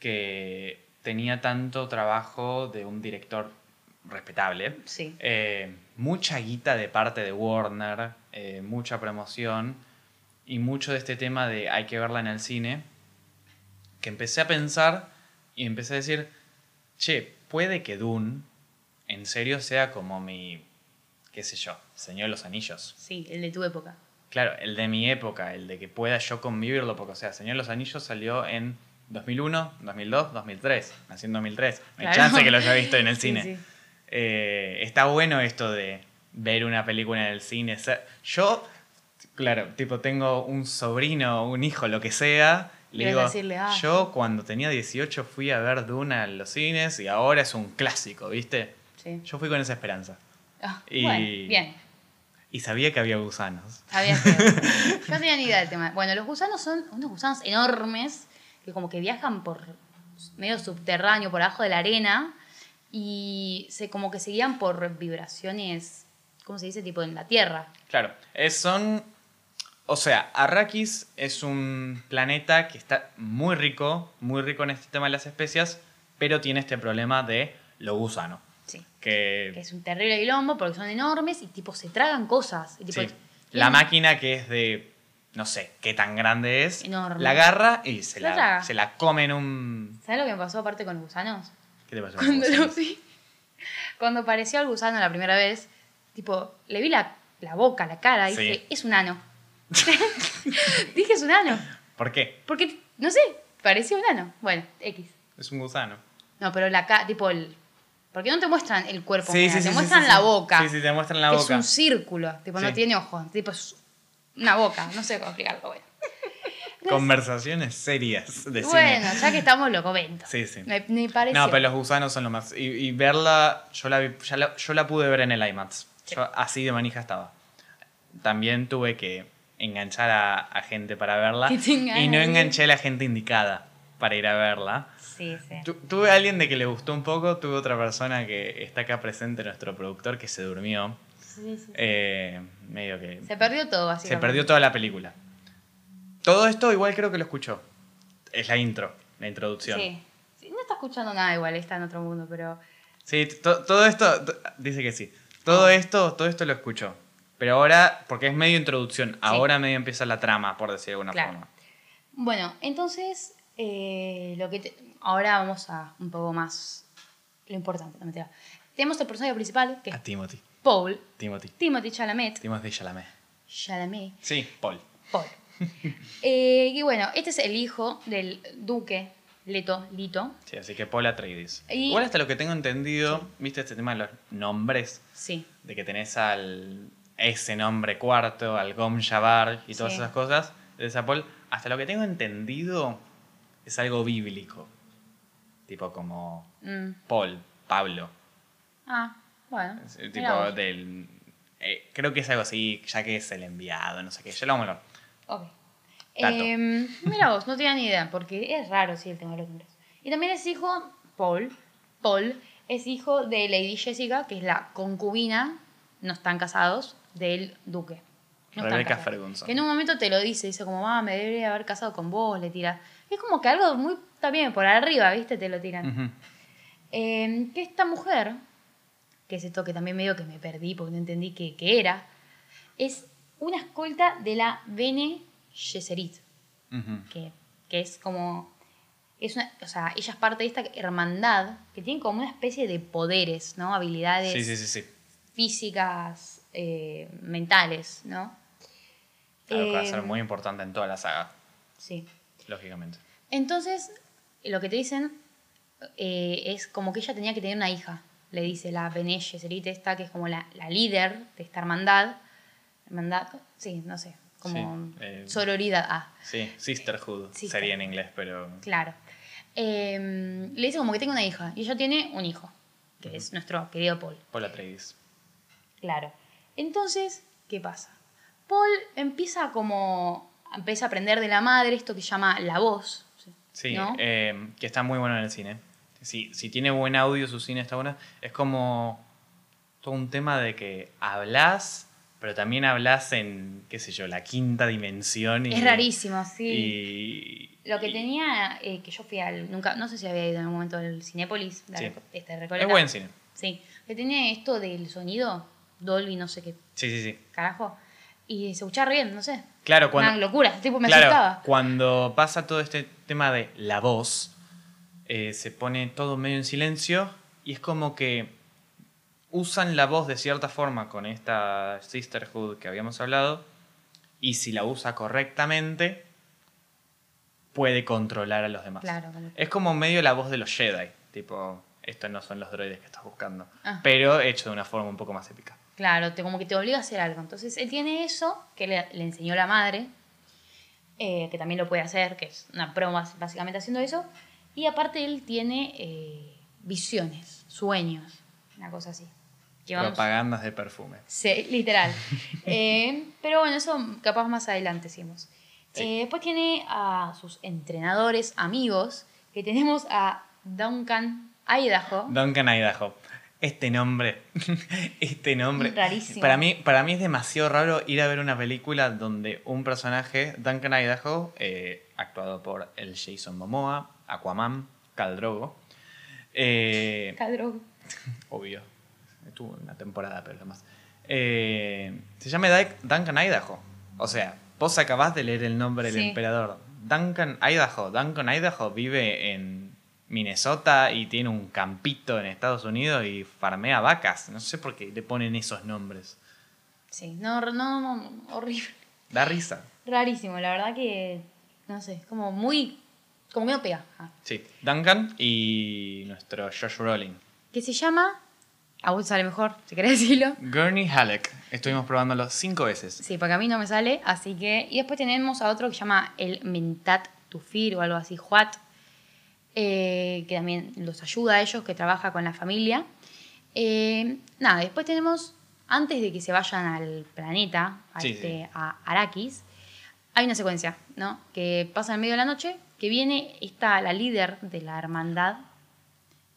que tenía tanto trabajo de un director respetable,
Sí.
eh, mucha guita de parte de Warner, eh, mucha promoción y mucho de este tema de hay que verla en el cine, que empecé a pensar y empecé a decir, che, puede que Dune en serio sea como mi, qué sé yo, Señor de los Anillos.
Sí, el de tu época.
Claro, el de mi época, el de que pueda yo convivirlo, porque o sea, Señor de los Anillos salió en 2001, 2002, 2003, nací en 2003. No hay
Claro.
chance que lo haya visto en el (laughs)
Sí,
cine.
sí.
Eh, está bueno esto de ver una película en el cine. Yo, claro, tipo, tengo un sobrino, un hijo, lo que sea. Le digo,
decirle, ah,
yo cuando tenía 18 fui a ver Duna en los cines y ahora es un clásico, ¿viste?
Sí.
Yo fui con esa esperanza.
Ah,
Y-
Bueno, bien.
Y sabía que había gusanos.
Sabía que... (laughs) Yo no tenía ni idea del tema. Bueno, los gusanos son unos gusanos enormes que como que viajan por medio subterráneo, por abajo de la arena y se como que se guían por vibraciones, ¿cómo se dice? Tipo en la tierra.
Claro, es- son. O sea, Arrakis es un planeta que está muy rico, muy rico en este tema de las especias, pero tiene este problema de lo gusano.
Sí.
Que,
Que es un terrible quilombo porque son enormes y tipo se tragan cosas. Y, tipo,
sí,
tienen-
la máquina que es de. No sé qué tan grande es.
Enorme.
La agarra y se
La
se la come en un.
¿Sabes lo que me pasó aparte con los gusanos?
¿Qué te pasó? con
Cuando
los
lo
gusanos?
vi, cuando apareció el gusano la primera vez, tipo, le vi la, la boca, la cara, y
Sí.
dije, es un ano. (laughs) dije, es un ano.
¿Por qué?
Porque, no sé, parecía un ano. Bueno, X.
Es un gusano.
No, pero la cara, tipo, el. Porque no te muestran el cuerpo,
Sí,
mira,
sí,
te muestran la boca.
Sí, sí, te muestran la
que
boca.
es un círculo, tipo, no tiene ojos, tipo, es una boca, no sé cómo explicarlo, bueno. (laughs)
Conversaciones serias de
bueno,
cine.
ya que estamos, lo comento.
Sí, sí.
Me, me pareció.
No, pero los gusanos son lo más. Y, y verla, yo la, vi- ya la- yo la pude ver en el IMAX. Yo así de manija estaba. También tuve que enganchar a, a gente para verla. Y no enganché a la gente indicada para ir a verla.
Sí, sí.
Tu- tuve a alguien de que le gustó un poco, tuve otra persona que está acá presente, nuestro productor, que se durmió.
Sí, sí.
Eh, medio que
Se perdió todo,
se perdió toda la película. Todo esto igual creo que lo escuchó. Es la intro, la introducción.
Sí. Sí, No está escuchando nada igual, está en otro mundo, pero.
Sí, to- todo esto, to- dice que sí. Todo esto, todo esto lo escuchó. Pero ahora, porque es medio introducción, ahora medio empieza la trama, por decir de alguna
Claro.
forma.
Bueno, entonces Eh, lo que te- ahora vamos a un poco más lo importante. no mentira. Tenemos el personaje principal, que
A Timothy.
Paul,
Timothy.
Timothy Chalamet.
Timothy Chalamet.
Chalamet.
Sí, Paul.
Paul. (laughs) Eh, y bueno, este es el hijo del duque Leto, Lito.
Sí, así que Paul Atreides.
Y-
Igual hasta lo que tengo entendido, ¿viste este tema de los nombres?
Sí,
De que tenés al ese nombre cuarto, al Gom Jabbar y todas
Sí.
esas cosas de esa Paul. Hasta lo que tengo entendido es algo bíblico. Tipo como
Mm.
Paul, Pablo.
Ah, bueno.
Es, eh, tipo del. eh, creo que es algo así, ya que es el enviado, no sé qué. Ya lo vamos a hablar.
Ok. Em, mira vos, no tenía ni idea, porque es raro sí el tema de los nombres. Y también es hijo, Paul, Paul, es hijo de Lady Jessica, que es la concubina, no están casados, del duque. No casados.
Ferguson.
Que en un momento te lo dice, dice como, ah, me debería haber casado con vos, le tira. Es como que algo muy, también por arriba, ¿viste? Te lo tiran. Eh, que esta mujer, que es esto que también medio que me perdí porque no entendí qué, qué era, es una escolta de la Bene Gesserit, que, que es como... Es una, o sea, ella es parte de esta hermandad que tiene como una especie de poderes, ¿no? Habilidades
Sí, sí, sí, sí.
físicas, eh, mentales, ¿no?
Claro, que va a
Eh,
ser muy importante en toda la saga,
Sí.
lógicamente.
Entonces, lo que te dicen eh, es como que ella tenía que tener una hija, le dice la Bene Gesserit esta, que es como la, la líder de esta hermandad. Hermandad, sí, no sé, como
Sí, eh,
sororidad. Ah,
Sí, Sisterhood
Sister.
sería en inglés, pero.
claro. Eh, le dice como que tenga una hija, y ella tiene un hijo, que es nuestro querido Paul.
Paul Atreides.
Claro. Entonces, ¿qué pasa? Paul empieza como, empieza a aprender de la madre esto que se llama la voz.
Sí,
¿no?
eh, que está muy bueno en el cine. Si, si tiene buen audio, su cine está bueno. Es como todo un tema de que hablas, pero también hablas en, qué sé yo, la quinta dimensión. Y,
es rarísimo, sí.
Y,
Lo que
y-
tenía, eh, que yo fui al, nunca, no sé si había ido en algún momento al Cinépolis,
Sí.
este.
Es buen cine.
Sí, que tenía esto del sonido, Dolby, no sé qué
Sí, sí, sí.
carajo, y se escuchaba bien, no sé.
Claro, cuando,
Una locura, tipo me
claro,
asustaba.
cuando pasa todo este tema de la voz, eh, se pone todo medio en silencio y es como que usan la voz de cierta forma con esta sisterhood que habíamos hablado y si la usa correctamente puede controlar a los demás.
Claro,
Es como medio la voz de los Jedi, tipo, estos no son los droides que estás buscando,
Ah.
pero hecho de una forma un poco más épica.
Claro, te, como que te obliga a hacer algo. Entonces él tiene eso que le, le enseñó la madre, eh, que también lo puede hacer, que es una prueba básicamente haciendo eso. Y aparte él tiene eh, visiones, sueños, una cosa así. Que vamos-
Propagandas de perfume.
Sí, literal. (laughs) Eh, pero bueno, eso capaz más adelante hicimos.
Sí.
Eh, después tiene a sus entrenadores, amigos, que tenemos a Duncan Idaho.
Duncan Idaho. Este nombre, (laughs) este nombre.
Rarísimo.
Para mí, para mí es demasiado raro ir a ver una película donde un personaje, Duncan Idaho, eh, actuado por el Jason Momoa, Aquaman, Khal Drogo, eh, obvio, estuvo una temporada, pero lo más. Eh, se llama Dun- Duncan Idaho. O sea, vos acabás de leer el nombre del
Sí.
emperador. Duncan Idaho. Duncan Idaho vive en Minnesota y tiene un campito en Estados Unidos y farmea vacas. No sé por qué le ponen esos nombres.
Sí, no, no, no, horrible.
Da risa.
Rarísimo, la verdad que, no sé, es como muy, como pega. Ah.
Sí, Duncan y nuestro Josh Brolin.
Que se llama, a vos sale mejor, si querés decirlo.
Gurney Halleck. Estuvimos probándolo cinco veces.
Sí, porque a mí no me sale, así que... Y después tenemos a otro que se llama el Mentat Tufir o algo así, Juat, eh, que también los ayuda a ellos, que trabaja con la familia. Eh, nada, después tenemos, antes de que se vayan al planeta, a,
Sí,
este,
sí.
a Arrakis, hay una secuencia, ¿no? Que pasa en medio de la noche, que viene esta, la líder de la hermandad,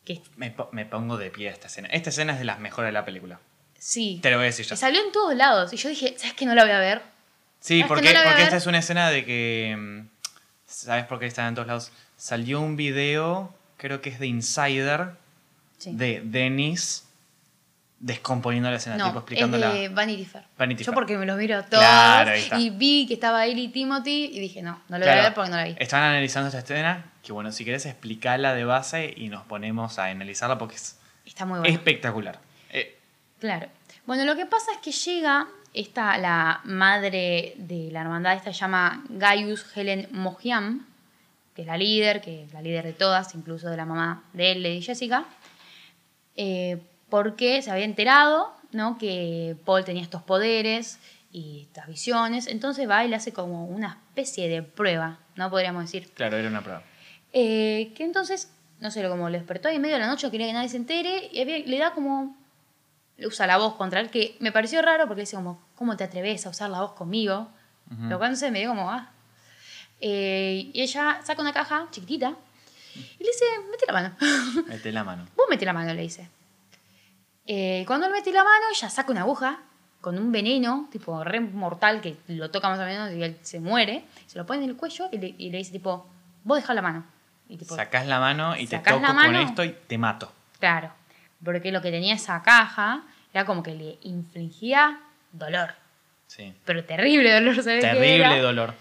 que
Me, po- me pongo de pie a esta escena. Esta escena es de las mejores de la película.
sí,
Te lo voy a decir
que salió en todos lados. Y yo dije, ¿sabes qué? No la voy a ver.
Sí,
que
porque,
no
porque esta es una escena de que. mm, ¿Sabes por qué están en todos lados? Salió un video, creo que es de Insider,
Sí.
de Dennis descomponiendo la escena,
No,
tipo
es
explicándola.
de Vanity Fair.
Vanity
Yo
Fair.
porque me los miro todos
Claro,
y vi que estaba él y Timothy y dije, no, no lo voy a ver porque no la vi.
Estaban analizando esta escena, que bueno, si querés explicarla de base y nos ponemos a analizarla porque es
Está muy bueno.
espectacular. Eh,
Claro. Bueno, lo que pasa es que llega esta, la madre de la hermandad, esta se llama Gaius Helen Mohiam, que es la líder, que es la líder de todas, incluso de la mamá de él, Lady Jessica, eh, porque se había enterado ¿no? que Paul tenía estos poderes y estas visiones, entonces va y le hace como una especie de prueba, ¿no? Podríamos decir.
claro, era una prueba.
Eh, que entonces, no sé, como le despertó ahí en medio de la noche, quería que nadie se entere, y había- le da como. Le usa la voz contra él, que me pareció raro porque le dice como, ¿cómo te atreves a usar la voz conmigo?
Ujú.
Lo cual me dio como, ah. Eh, y ella saca una caja chiquitita y le dice, mete la mano.
Mete la mano. (laughs)
Vos mete la mano, le dice. Eh, cuando él mete la mano, ella saca una aguja con un veneno, tipo re mortal, que lo toca más o menos y él se muere. Se lo pone en el cuello y le, y le dice, tipo, vos dejá la mano. Y tipo,
Sacás la mano y te toco con esto y te mato.
Claro, porque lo que tenía esa caja era como que le infligía dolor,
Sí.
pero terrible dolor, ¿sabes
Terrible dolor.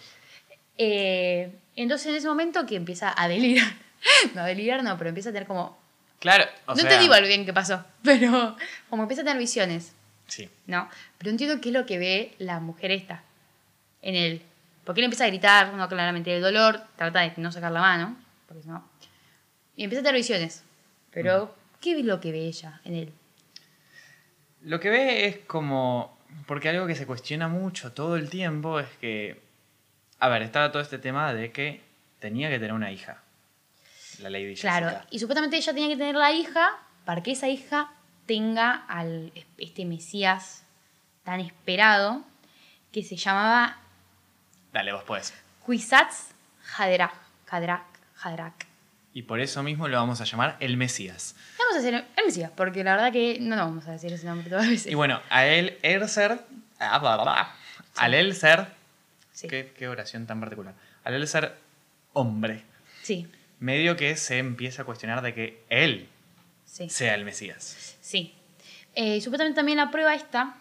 Eh, entonces en ese momento que empieza a delirar, (laughs) no a delirar no, pero empieza a tener como,
Claro, o
no
sea,
te digo al bien qué pasó, (laughs) pero como empieza a tener visiones,
Sí.
¿no? Pero entiendo qué es lo que ve la mujer esta en él, porque él empieza a gritar, no claramente del dolor, trata de no sacar la mano, porque si no, y empieza a tener visiones, pero ¿qué es lo que ve ella en él?
Lo que ve es como. Porque algo que se cuestiona mucho todo el tiempo es que. A ver, estaba todo este tema de que tenía que tener una hija. La Lady
Claro,
Jessica.
y supuestamente ella tenía que tener la hija para que esa hija tenga al este Mesías tan esperado que se llamaba
Dale, vos podés.
Kwisatz Haderach. Haderach. Haderach.
Y por eso mismo lo vamos a llamar el Mesías.
Vamos a decir el Mesías, porque la verdad que no nos vamos a decir ese nombre todas las veces.
Y bueno, a él, Erser. ah, bla, bla, bla. Al él ser.
sí.
Qué, qué oración tan particular. Al él ser hombre.
sí,
Medio que se empieza a cuestionar de que él
sí.
sea el Mesías.
Sí. Eh, supuestamente también la prueba esta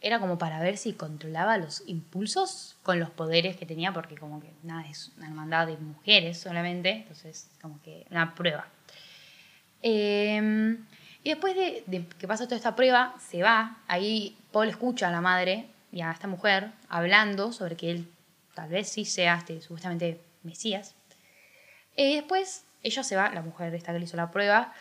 era como para ver si controlaba los impulsos con los poderes que tenía, porque como que nada, es una hermandad de mujeres solamente, entonces como que una prueba. Eh, y después de, de que pasa toda esta prueba, se va, ahí Paul escucha a la madre y a esta mujer hablando sobre que él tal vez sí sea este, supuestamente Mesías. Y después ella se va, la mujer esta que le hizo la prueba,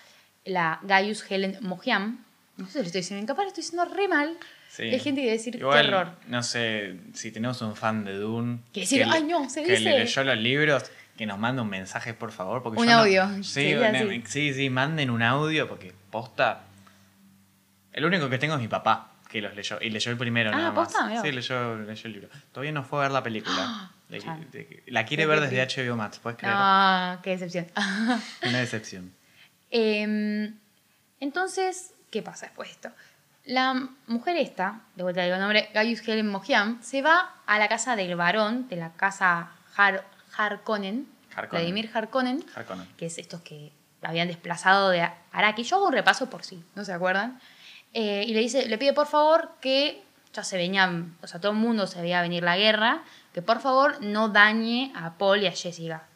la Gaius Helen Mohiam. No sé si lo estoy diciendo, capaz lo estoy diciendo re mal.
Sí.
Hay gente que decir
Igual,
terror.
No sé, si tenemos un fan de Dune.
Que decir,
le-
"Ay, no, se
que
dice".
le leyó los libros, que nos mande un mensaje, por favor. Porque
Un
yo no-
audio,
sí,
sería
una-
así.
sí, sí, manden un audio porque posta. El único que tengo es mi papá, que los leyó. Y leyó el primero,
Ah,
nada más.
¿posta? Mirá
Sí,
vos.
leyó, leyó el libro. Todavía no fue a ver la película. (gasps) De-
Chan.
de- la quiere ver desde HBO Max, ¿puedes creer?
Ah, qué decepción. (laughs)
Una decepción.
Em, entonces, ¿qué pasa después de esto? La mujer esta, de vuelta digo el nombre, Gaius Helen Mohiam, se va a la casa del varón, de la casa Har Harkonnen,
Harkonnen.
Vladimir Harkonnen,
Harkonnen.
que es estos que habían desplazado de Araki. Yo hago un repaso por si, no se acuerdan. Eh, y le dice, le pide por favor que ya se venían, o sea, todo el mundo se veía venir la guerra, que por favor no dañe a Paul y a Jessica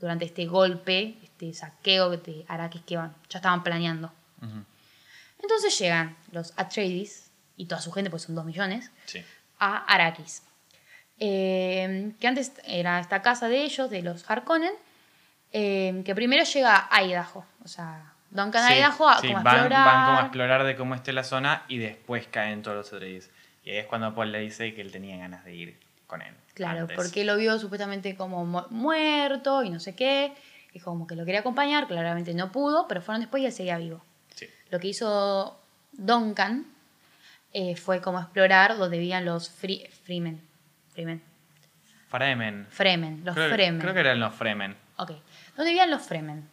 durante este golpe, este saqueo de Arrakis que van, ya estaban planeando. Entonces llegan los Atreides y toda su gente, pues son dos millones,
Sí.
a Arrakis. Eh, que antes era esta casa de ellos, de los Harkonnen, eh, que primero llega a Idaho. O sea, Duncan a
Sí,
Idaho a
sí,
como a
van,
explorar.
van como a explorar de cómo esté la zona y después caen todos los Atreides. Y ahí es cuando Paul le dice que él tenía ganas de ir con él.
Claro,
antes.
porque lo vio supuestamente como mu- muerto y no sé qué. Y como que lo quería acompañar, claramente no pudo, pero fueron después y él seguía vivo.
Sí.
Lo que hizo Duncan eh, fue como explorar donde vivían los Free, Freemen. Freemen.
Fremen.
Fremen, los
creo,
Fremen.
creo que eran los Fremen.
Ok. ¿Dónde vivían los Fremen?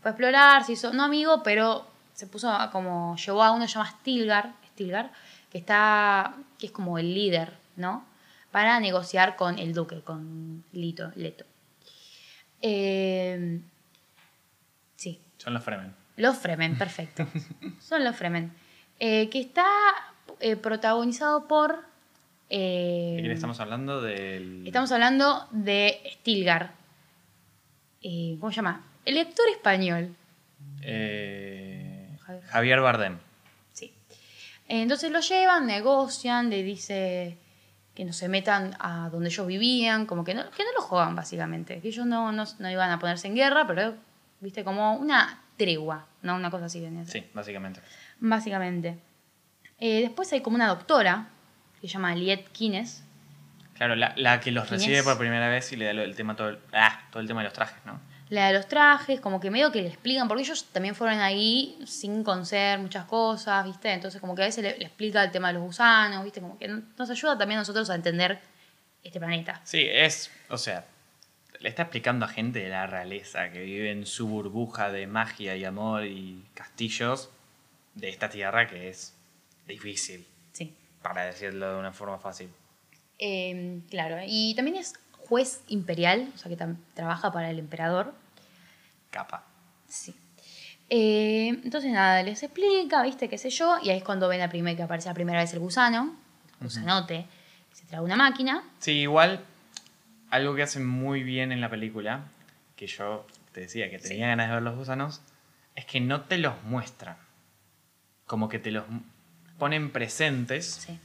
Fue a explorar, se hizo, no amigo, pero se puso a- como, llevó a uno que se llama Stilgar, Stilgar, que está, que es como el líder, ¿no? Para negociar con el duque, con Lito, Leto. Eh, sí,
Son los Fremen.
los Fremen, perfecto. (laughs) Son los Fremen. eh, que está eh, protagonizado por...
¿De quién estamos hablando? Del...
estamos hablando de Stilgar. ¿Cómo se llama? El actor español. Javier
Bardem.
Sí. Entonces lo llevan, negocian, le dice que no se metan a donde ellos vivían, como que no, que no lo jodan básicamente, que ellos no, no, no iban a ponerse en guerra, pero viste como una tregua, ¿no? Una cosa así venía.
Sí, básicamente.
Básicamente. Eh, después hay como una doctora que se llama Liet Kines.
Claro, la, la que los
¿Quién
recibe por primera vez y le da el tema todo el, ah, todo el tema de los trajes, ¿no?
La de los trajes, como que medio que le explican, porque ellos también fueron ahí sin conocer muchas cosas, ¿viste? Entonces como que a veces le, le explica el tema de los gusanos, ¿viste? Como que nos ayuda también a nosotros a entender este planeta.
Sí, es, o sea, le está explicando a gente de la realeza que vive en su burbuja de magia y amor y castillos de esta tierra que es difícil,
Sí.
para decirlo de una forma fácil.
Eh, claro, y también es juez imperial, o sea que trabaja para el emperador.
Capa.
Sí. Eh, entonces nada, les explica, ¿viste? ¿Qué sé yo? Y ahí es cuando ven la primera que aparece la primera vez el gusano, el gusanote, que se trae una máquina.
Sí, igual, algo que hacen muy bien en la película, que yo te decía que tenía ganas de ver los gusanos, es que no te los muestran. Como que te los ponen presentes,
Sí.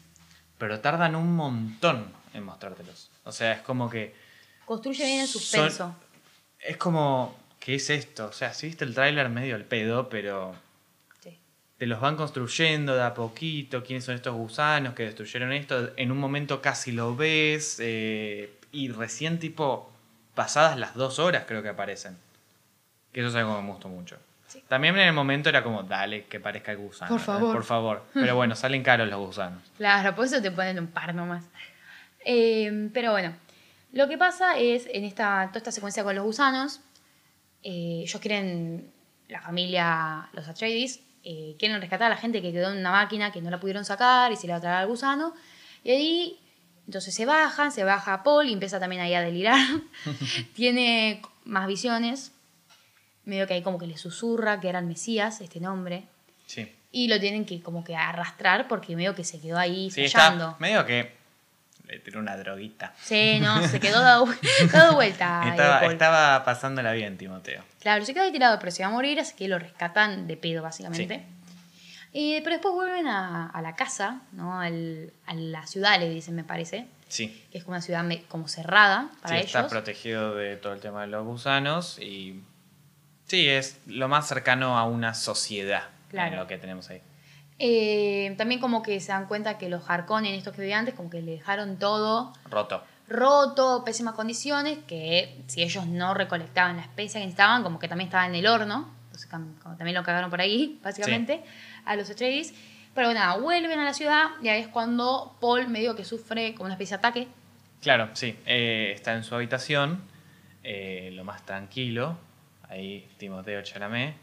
pero tardan un montón en mostrártelos. O sea, es como que...
Construye bien el suspenso.
Es como, ¿qué es esto? O sea, si viste el tráiler medio al pedo, pero
Sí.
te los van construyendo de a poquito, quiénes son estos gusanos que destruyeron esto, en un momento casi lo ves, eh, y recién tipo, pasadas las dos horas creo que aparecen. Que eso es algo que me gustó mucho.
Sí.
También en el momento era como, dale, que parezca el gusano.
Por
¿eh?
favor.
Por favor. (laughs) Pero bueno, salen caros los gusanos.
Claro, por eso te ponen un par nomás. Eh, pero bueno, lo que pasa es, en esta, toda esta secuencia con los gusanos, eh, ellos quieren, la familia, los Atreides, eh, quieren rescatar a la gente que quedó en una máquina que no la pudieron sacar y se la va a traer al gusano. Y ahí, entonces se bajan, se baja Paul y empieza también ahí a delirar. (laughs) Tiene más visiones. Medio que ahí como que le susurra que era el Mesías, este nombre.
Sí.
Y lo tienen que como que arrastrar porque medio que se quedó ahí
Sí,
fallando.
está medio que le tiró una droguita.
Sí, no, (laughs) se quedó dado, dado vuelta.
estaba, estaba pasándola bien, Timoteo.
Claro, se quedó ahí tirado, pero se va a morir, así que lo rescatan de pedo, básicamente. Eh, pero después vuelven a, a la casa, ¿no? Al- a la ciudad, le dicen, me parece.
Sí.
Que es como una ciudad me- como cerrada para
sí,
ellos.
está protegido de todo el tema de los gusanos y sí, es lo más cercano a una sociedad
Claro.
en lo que tenemos ahí.
Eh, también como que se dan cuenta que los Harkonnen, estos que vivían antes, como que le dejaron todo
Roto.
roto, pésimas condiciones, que si ellos no recolectaban la especia que necesitaban, como que también estaba en el horno, entonces como también lo cagaron por ahí, (laughs) básicamente, a los Atreides. Pero nada, vuelven a la ciudad y ahí es cuando Paul medio que sufre como una especie de ataque.
Claro, sí. eh, está en su habitación, eh, lo más tranquilo. Ahí Timoteo Chalamet.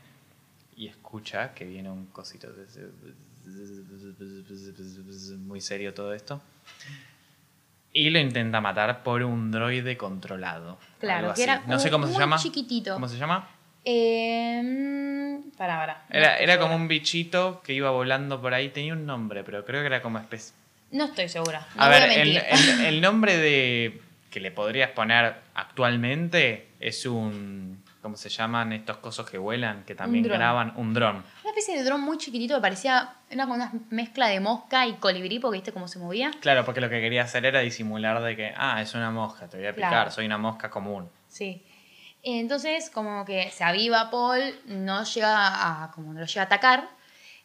Y escucha que viene un cosito. de- Muy serio todo esto. Y lo intenta matar por un droide controlado.
Claro, que era
No sé
como
cómo se llama.
chiquitito.
¿Cómo se llama?
Eh, pará. No
Era, era como un bichito que iba volando por ahí. Tenía un nombre, pero creo que era como especie.
No estoy segura. No
A ver,
a
el,
mentir.
el- el nombre de que le podrías poner actualmente es un. ¿Cómo se llaman estos cosos que vuelan? Que también graban. Un dron.
Una especie de dron muy chiquitito que parecía. Era como una mezcla de mosca y colibrí, porque viste cómo se movía.
Claro, porque lo que quería hacer era disimular de que, ah, es una mosca, te voy a picar,
Claro.
soy una mosca común.
Sí. Entonces, como que se aviva Paul, no llega a, como no lo llega a atacar,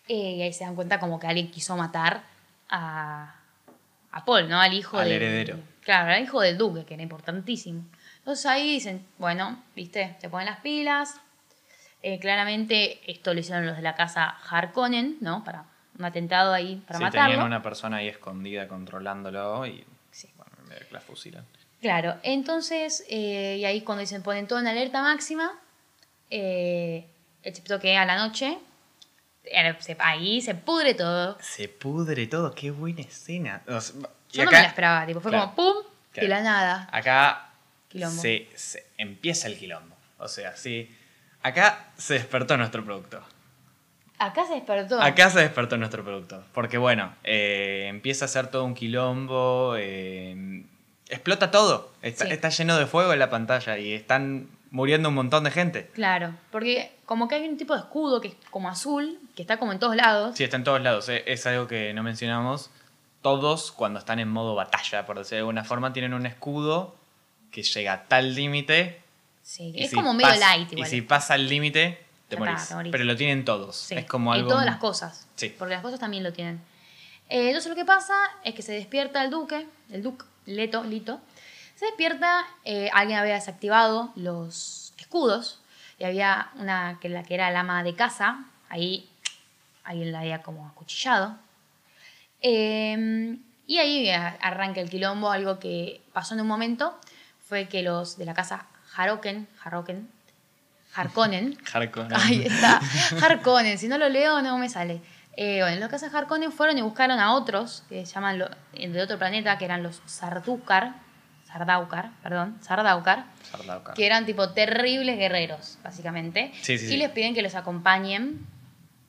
eh, y ahí se dan cuenta como que alguien quiso matar a, a Paul, ¿no? Al hijo
Al
del-
heredero.
Claro, al hijo del duque, que era importantísimo. Entonces ahí dicen, bueno, viste, se ponen las pilas. Eh, claramente esto lo hicieron los de la casa Harkonnen, ¿no? Para un atentado ahí, para
sí,
matarlo.
tenían una persona ahí escondida controlándolo y.
Sí.
Bueno, de que la fusilan.
Claro, entonces, eh, y ahí cuando dicen ponen todo en alerta máxima, eh, excepto que a la noche, eh, ahí se pudre todo.
Se pudre todo, qué buena escena. O sea, y
Yo no me la esperaba, tipo, fue
Claro.
como pum, de
Claro.
la nada.
Acá
Quilombo.
se, se- empieza el quilombo. O sea, sí. Acá se despertó nuestro productor.
Acá se despertó.
Acá se despertó nuestro productor. Porque bueno, eh, empieza a hacer todo un quilombo. eh, explota todo. Está,
Sí.
está lleno de fuego en la pantalla y están muriendo un montón de gente.
Claro, porque como que hay un tipo de escudo que es como azul, que está como en todos lados.
Sí, está en todos lados. eh, Es algo que no mencionamos. Todos, cuando están en modo batalla, por decirlo de alguna forma, tienen un escudo que llega a tal límite.
Sí,
y
es
si
como medio light
Y
igual.
si pasa el límite,
te morís.
Pero lo tienen todos.
Sí,
Es como algo.
Y todas las cosas.
Sí.
Porque las cosas también lo tienen. Eh, entonces lo que pasa es que se despierta el duque, el duque, Leto, Lito. Se despierta, eh, alguien había desactivado los escudos y había una que, la que era la ama de casa, ahí alguien la había como acuchillado. Eh, y ahí a- arranca el quilombo, algo que pasó en un momento fue que los de la casa Haroken, Haroken, Harkonnen, (laughs)
Hardcore.
Ahí está. (laughs) Harkonnen, si no lo leo no me sale. Eh, bueno, los casas Harkonnen fueron y buscaron a otros que se llaman lo- de otro planeta, que eran los Sardaukar, Sardaukar, perdón, Sardaukar,
Sardaukar.
que eran tipo terribles guerreros, básicamente.
Sí, sí,
y
sí.
les piden que los acompañen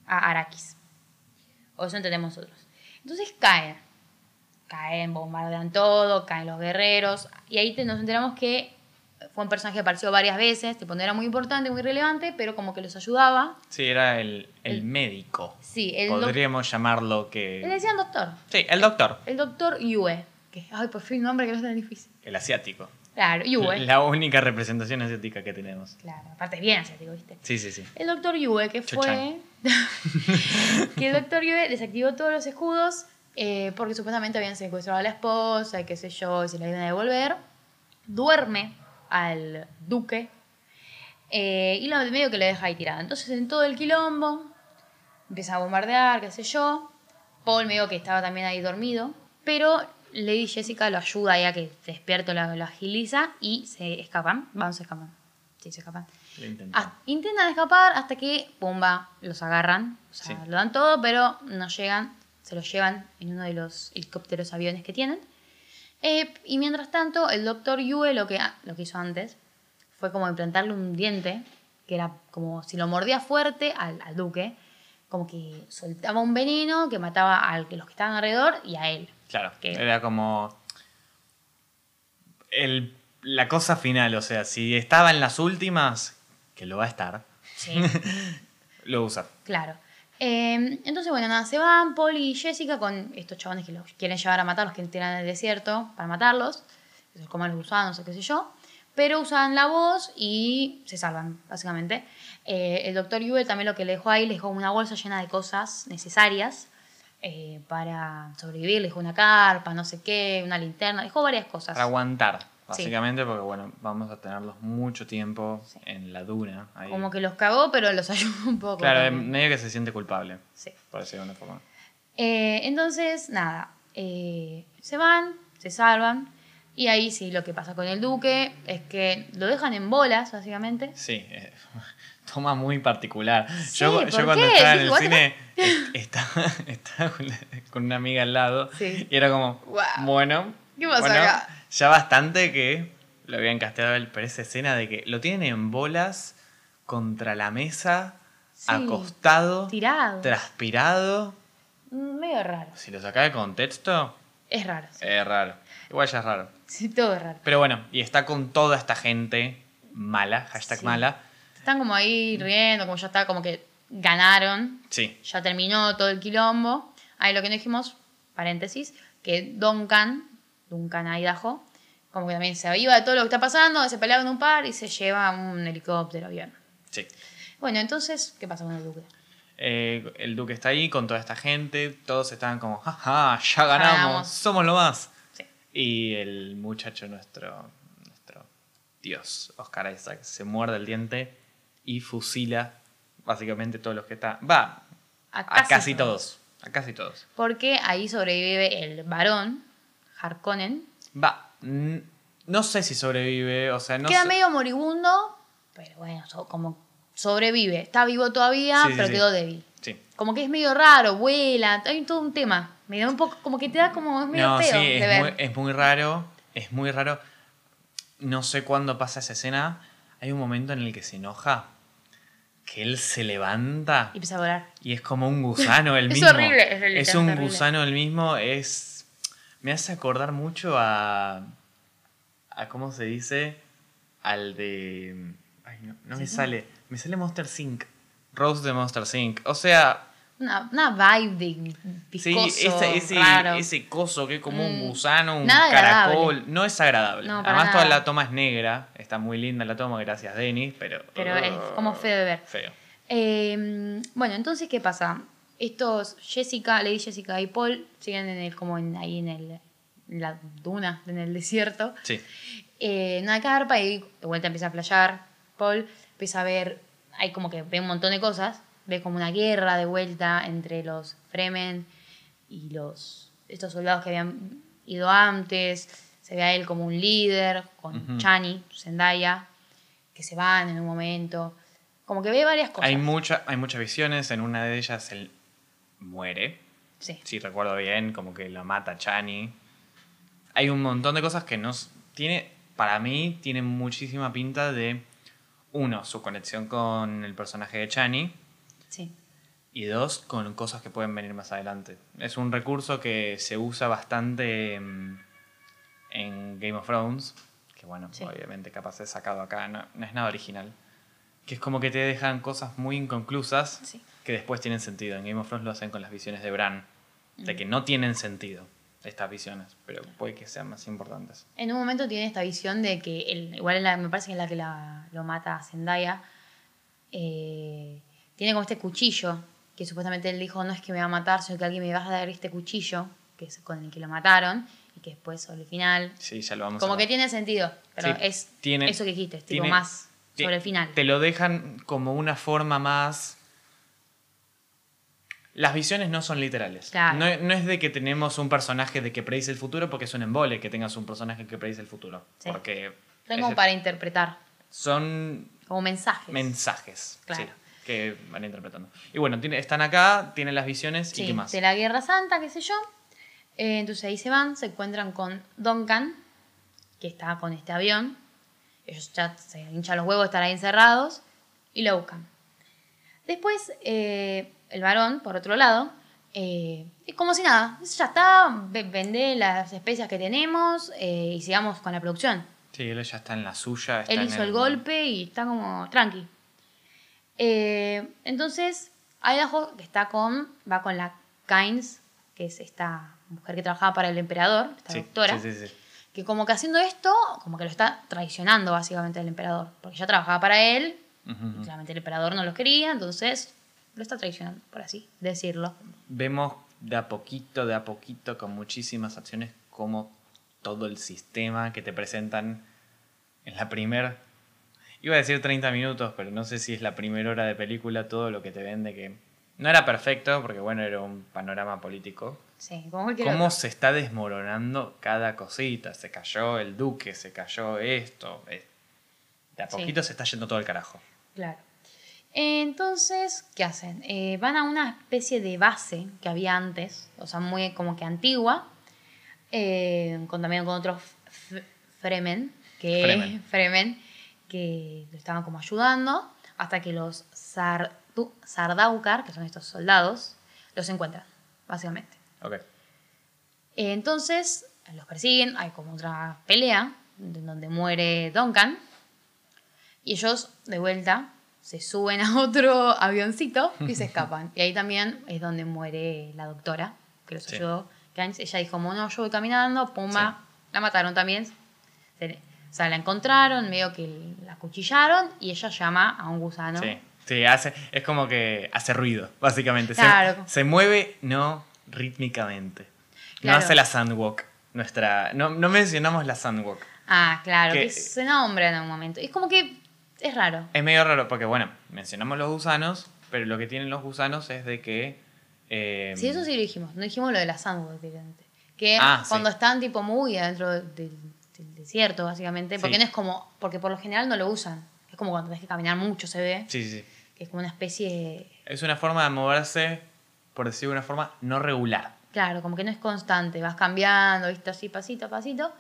a Arrakis. O eso entendemos nosotros. Entonces caen. Caen, bombardean todo, caen los guerreros. Y ahí te- nos enteramos que fue un personaje que apareció varias veces, tipo, no era muy importante, muy relevante, pero como que los ayudaba.
Sí, era el, el
El-
médico.
Sí, el
Podríamos llamarlo
Le
que.
decían doctor.
Sí, el doctor.
El doctor Yue. Que, ay, por fin, un nombre que no es tan difícil.
El asiático.
Claro, Yue.
La única representación asiática que tenemos.
Claro, aparte bien asiático, ¿viste?
Sí, sí, sí.
El doctor Yue, que fue. (laughs) que el doctor Yue desactivó todos los escudos eh, porque supuestamente habían secuestrado a la esposa y qué sé yo, y se la iban a devolver. Duerme al duque eh, y lo medio que le deja ahí tirada. Entonces, en todo el quilombo, empieza a bombardear, qué sé yo. Paul medio que estaba también ahí dormido, pero Lady Jessica lo ayuda ya que se despierta, lo, lo agiliza y se escapan. Vamos, se escapan. Sí, se escapan.
Lo intentó.
Ah, intentan escapar hasta que, pumba, los agarran. O sea,
Sí.
lo dan todo, pero no llegan. Se los llevan en uno de los helicópteros aviones que tienen. Eh, y mientras tanto, el doctor Yue lo que, ah, lo que hizo antes fue como implantarle un diente, que era como si lo mordía fuerte al, al duque, como que soltaba un veneno que mataba a los que estaban alrededor y a él.
Claro.
que-
Era como. El, la cosa final. O sea, si estaba en las últimas, que lo va a estar,
Sí. (laughs)
lo usa.
Claro. Eh, entonces, bueno, nada, se van Paul y Jessica con estos chabones que los quieren llevar a matar, los que tiran en el desierto para matarlos. Como los gusanos o qué sé yo. Pero usan la voz y se salvan, básicamente. Eh, el doctor Yue también lo que le dejó ahí, le dejó una bolsa llena de cosas necesarias eh, para sobrevivir. Le dejó una carpa, no sé qué, una linterna, dejó varias cosas.
Para aguantar, básicamente, porque bueno, vamos a tenerlos mucho tiempo
Sí.
en la duna. ahí.
Como que los cagó, pero los (laughs) ayudó un poco.
Claro,
también.
medio que se siente culpable,
Sí.
por decirlo de una forma.
Eh, entonces, nada, eh, se van, se salvan. Y ahí sí, lo que pasa con el duque es que lo dejan en bolas, básicamente.
Sí, eh, (laughs) toma muy particular.
Sí,
yo
¿por
yo cuando
qué?
estaba en el cine (laughs) est- estaba, estaba con, una- amiga al lado
Sí.
y era como, bueno,
¿Qué pasa
bueno,
acá?
Ya bastante que lo habían casteado él, pero esa escena de que lo tienen en bolas contra la mesa,
Sí.
acostado,
Tirado.
transpirado.
Mm, Medio raro.
Si lo saca de contexto,
Es raro. sí.
es raro. Igual ya es raro.
Sí, todo es raro.
Pero bueno, y está con toda esta gente mala, hashtag
Sí.
mala.
Están como ahí riendo, como ya está, como que ganaron.
Sí,
Ya terminó todo el quilombo. Ahí lo que no dijimos, paréntesis, que Duncan, Duncan Idaho, como que también se iba de todo lo que está pasando, se peleaba en un par y se lleva un helicóptero avión.
sí.
Bueno, entonces, ¿qué pasa con el duque?
Eh, el duque está ahí con toda esta gente, todos estaban como, jaja, ya ganamos,
Ganamos.
somos lo más.
Sí.
Y el muchacho, nuestro, nuestro dios, Oscar Isaac, se muerde el diente y fusila básicamente todos los que están. Va, a casi, todos. A casi todos.
Porque ahí sobrevive el varón, Harkonnen.
Va, no sé si sobrevive, o sea, no
Queda
sé-
medio moribundo, pero bueno, so- como sobrevive. Está vivo todavía,
Sí, sí,
pero
sí.
quedó débil.
Sí.
Como que es medio raro, vuela, hay todo un tema. Me da un poco, como que te da como, es medio
No,
feo
sí,
de
es
ver.
muy, es muy raro, es muy raro. No sé cuándo pasa esa escena. Hay un momento en el que se enoja, que él se levanta
Y empieza a volar.
y es como un gusano el (laughs)
Es
mismo.
horrible, es
Es un
horrible.
gusano el mismo, es... Me hace acordar mucho a... a ¿Cómo se dice? Al de... Ay, no, no me
¿Sí?
sale. Me sale Monster Inc. Rose de Monster Inc. O sea,
Una, una vibe de
sí,
viscoso,
ese, ese,
raro.
ese coso que es como un
Mm,
gusano, un caracol. No es agradable.
No,
Además, toda la toma es negra. Está muy linda la toma, gracias, Denis. Pero,
Pero es como feo de ver.
Feo.
Eh, bueno, entonces, ¿qué pasa? Estos, Jessica, Lady Jessica y Paul siguen en el, como en, ahí en, el, en la duna, en el desierto.
Sí.
Eh, en una carpa y de vuelta empieza a flashear. Paul empieza a ver, hay como que ve un montón de cosas. Ve como una guerra de vuelta entre los Fremen y los estos soldados que habían ido antes. Se ve a él como un líder con. Chani, Zendaya, que se van en un momento. Como que ve varias cosas.
Hay, mucha, hay muchas visiones. En una de ellas él muere.
Sí.
Si recuerdo bien, como que lo mata Chani. Hay un montón de cosas que nos. Tiene. Para mí, tiene muchísima pinta de. Uno, su conexión con el personaje de Chani.
Sí.
Y dos, con cosas que pueden venir más adelante. Es un recurso que se usa bastante mm, en Game of Thrones. Que bueno,
Sí.
obviamente capaz de sacado acá, no, no es nada original. Que es como que te dejan cosas muy inconclusas
Sí.
Que después tienen sentido. En Game of Thrones lo hacen con las visiones de Bran. De
Mm.
que no tienen sentido estas visiones, pero puede que sean más importantes.
En un momento tiene esta visión de que, él, igual en la- me parece que es la que la- lo mata a Zendaya, eh, tiene como este cuchillo, que supuestamente él dijo, no es que me va a matar, sino que alguien me va a dar este cuchillo, que es con el que lo mataron, y que después sobre el final,
Sí, ya lo vamos
como
a
que tiene sentido, pero
Sí,
es
tiene-
eso que dijiste, es tipo más sobre el final.
Te lo dejan como una forma más... Las visiones no son literales.
Claro.
No, no es de que tenemos un personaje de que predice el futuro porque es un embole que tengas un personaje que predice el futuro.
Sí.
Porque es-
para interpretar,
son
como mensajes.
mensajes
Claro.
sí, que van interpretando. Y bueno, tiene, están acá, tienen las visiones y qué más.
de la Guerra Santa, qué sé yo. Eh, entonces ahí se van, se encuentran con Duncan, que está con este avión. Ellos ya se hinchan los huevos de estar ahí encerrados y lo buscan. Después, eh, el varón, por otro lado, eh, es como si nada. Ya está, ve- vende las especias que tenemos eh, y sigamos con la producción.
Sí, él ya está en la suya. está
Él
en
hizo el golpe y está como tranqui. Eh, entonces, Idaho que está con, va con la Kynes, que es esta mujer que trabajaba para el emperador, esta
Sí,
doctora,
sí, sí, sí.
que como que haciendo esto, como que lo está traicionando básicamente al emperador, porque ya trabajaba para él,
Ujú,
y
ujú.
claramente el emperador no los quería, entonces lo está traicionando, por así decirlo.
Vemos de a poquito, de a poquito, con muchísimas acciones, como todo el sistema que te presentan en la primer... Iba a decir 30 minutos, pero no sé si es la primera hora de película, todo lo que te vende que... No era perfecto, porque bueno, era un panorama político.
Sí, como
¿Cómo
otro.
se está desmoronando cada cosita? Se cayó el duque, se cayó esto. De a
Sí.
poquito se está yendo todo el carajo.
Claro. Entonces, ¿qué hacen? Eh, van a una especie de base que había antes, o sea, muy como que antigua, eh, con, también con otros Fremen, que,
Fremen. (laughs)
Fremen, que lo estaban como ayudando, hasta que los Sardu- Sardaukar, que son estos soldados, los encuentran, básicamente.
Ok.
Eh, Entonces, los persiguen, hay como otra pelea, donde muere Duncan, y ellos, de vuelta, se suben a otro (laughs) avioncito y se escapan. Y ahí también es donde muere la doctora, que los
Sí.
ayudó. Ella dijo, no, yo voy caminando, pumba, la mataron también. O sea, la encontraron, medio que la cuchillaron, y ella llama a un gusano.
Sí, sí, hace, es como que hace ruido, básicamente. Se-
Claro.
Se, mueve, no rítmicamente.
Claro.
No hace la sandwalk. Nuestra, no, no mencionamos la sandwalk.
Ah, claro,
Que-
que se nombra en un momento. Es como que es raro.
Es medio raro porque, bueno, mencionamos los gusanos, pero lo que tienen los gusanos es de que... eh,
Sí, eso sí lo dijimos. No dijimos lo de la sandwich directamente. Que
Ah, sí.
cuando están tipo muy adentro del, del desierto, básicamente. Porque
Sí.
no es como. Porque por lo general no lo usan. Es como cuando tenés que caminar mucho, se ve.
Sí, sí, sí.
Que es como una especie.
Es una forma de moverse, por decirlo de una forma, no regular.
Claro, como que no es constante. Vas cambiando, viste, así pasito a pasito.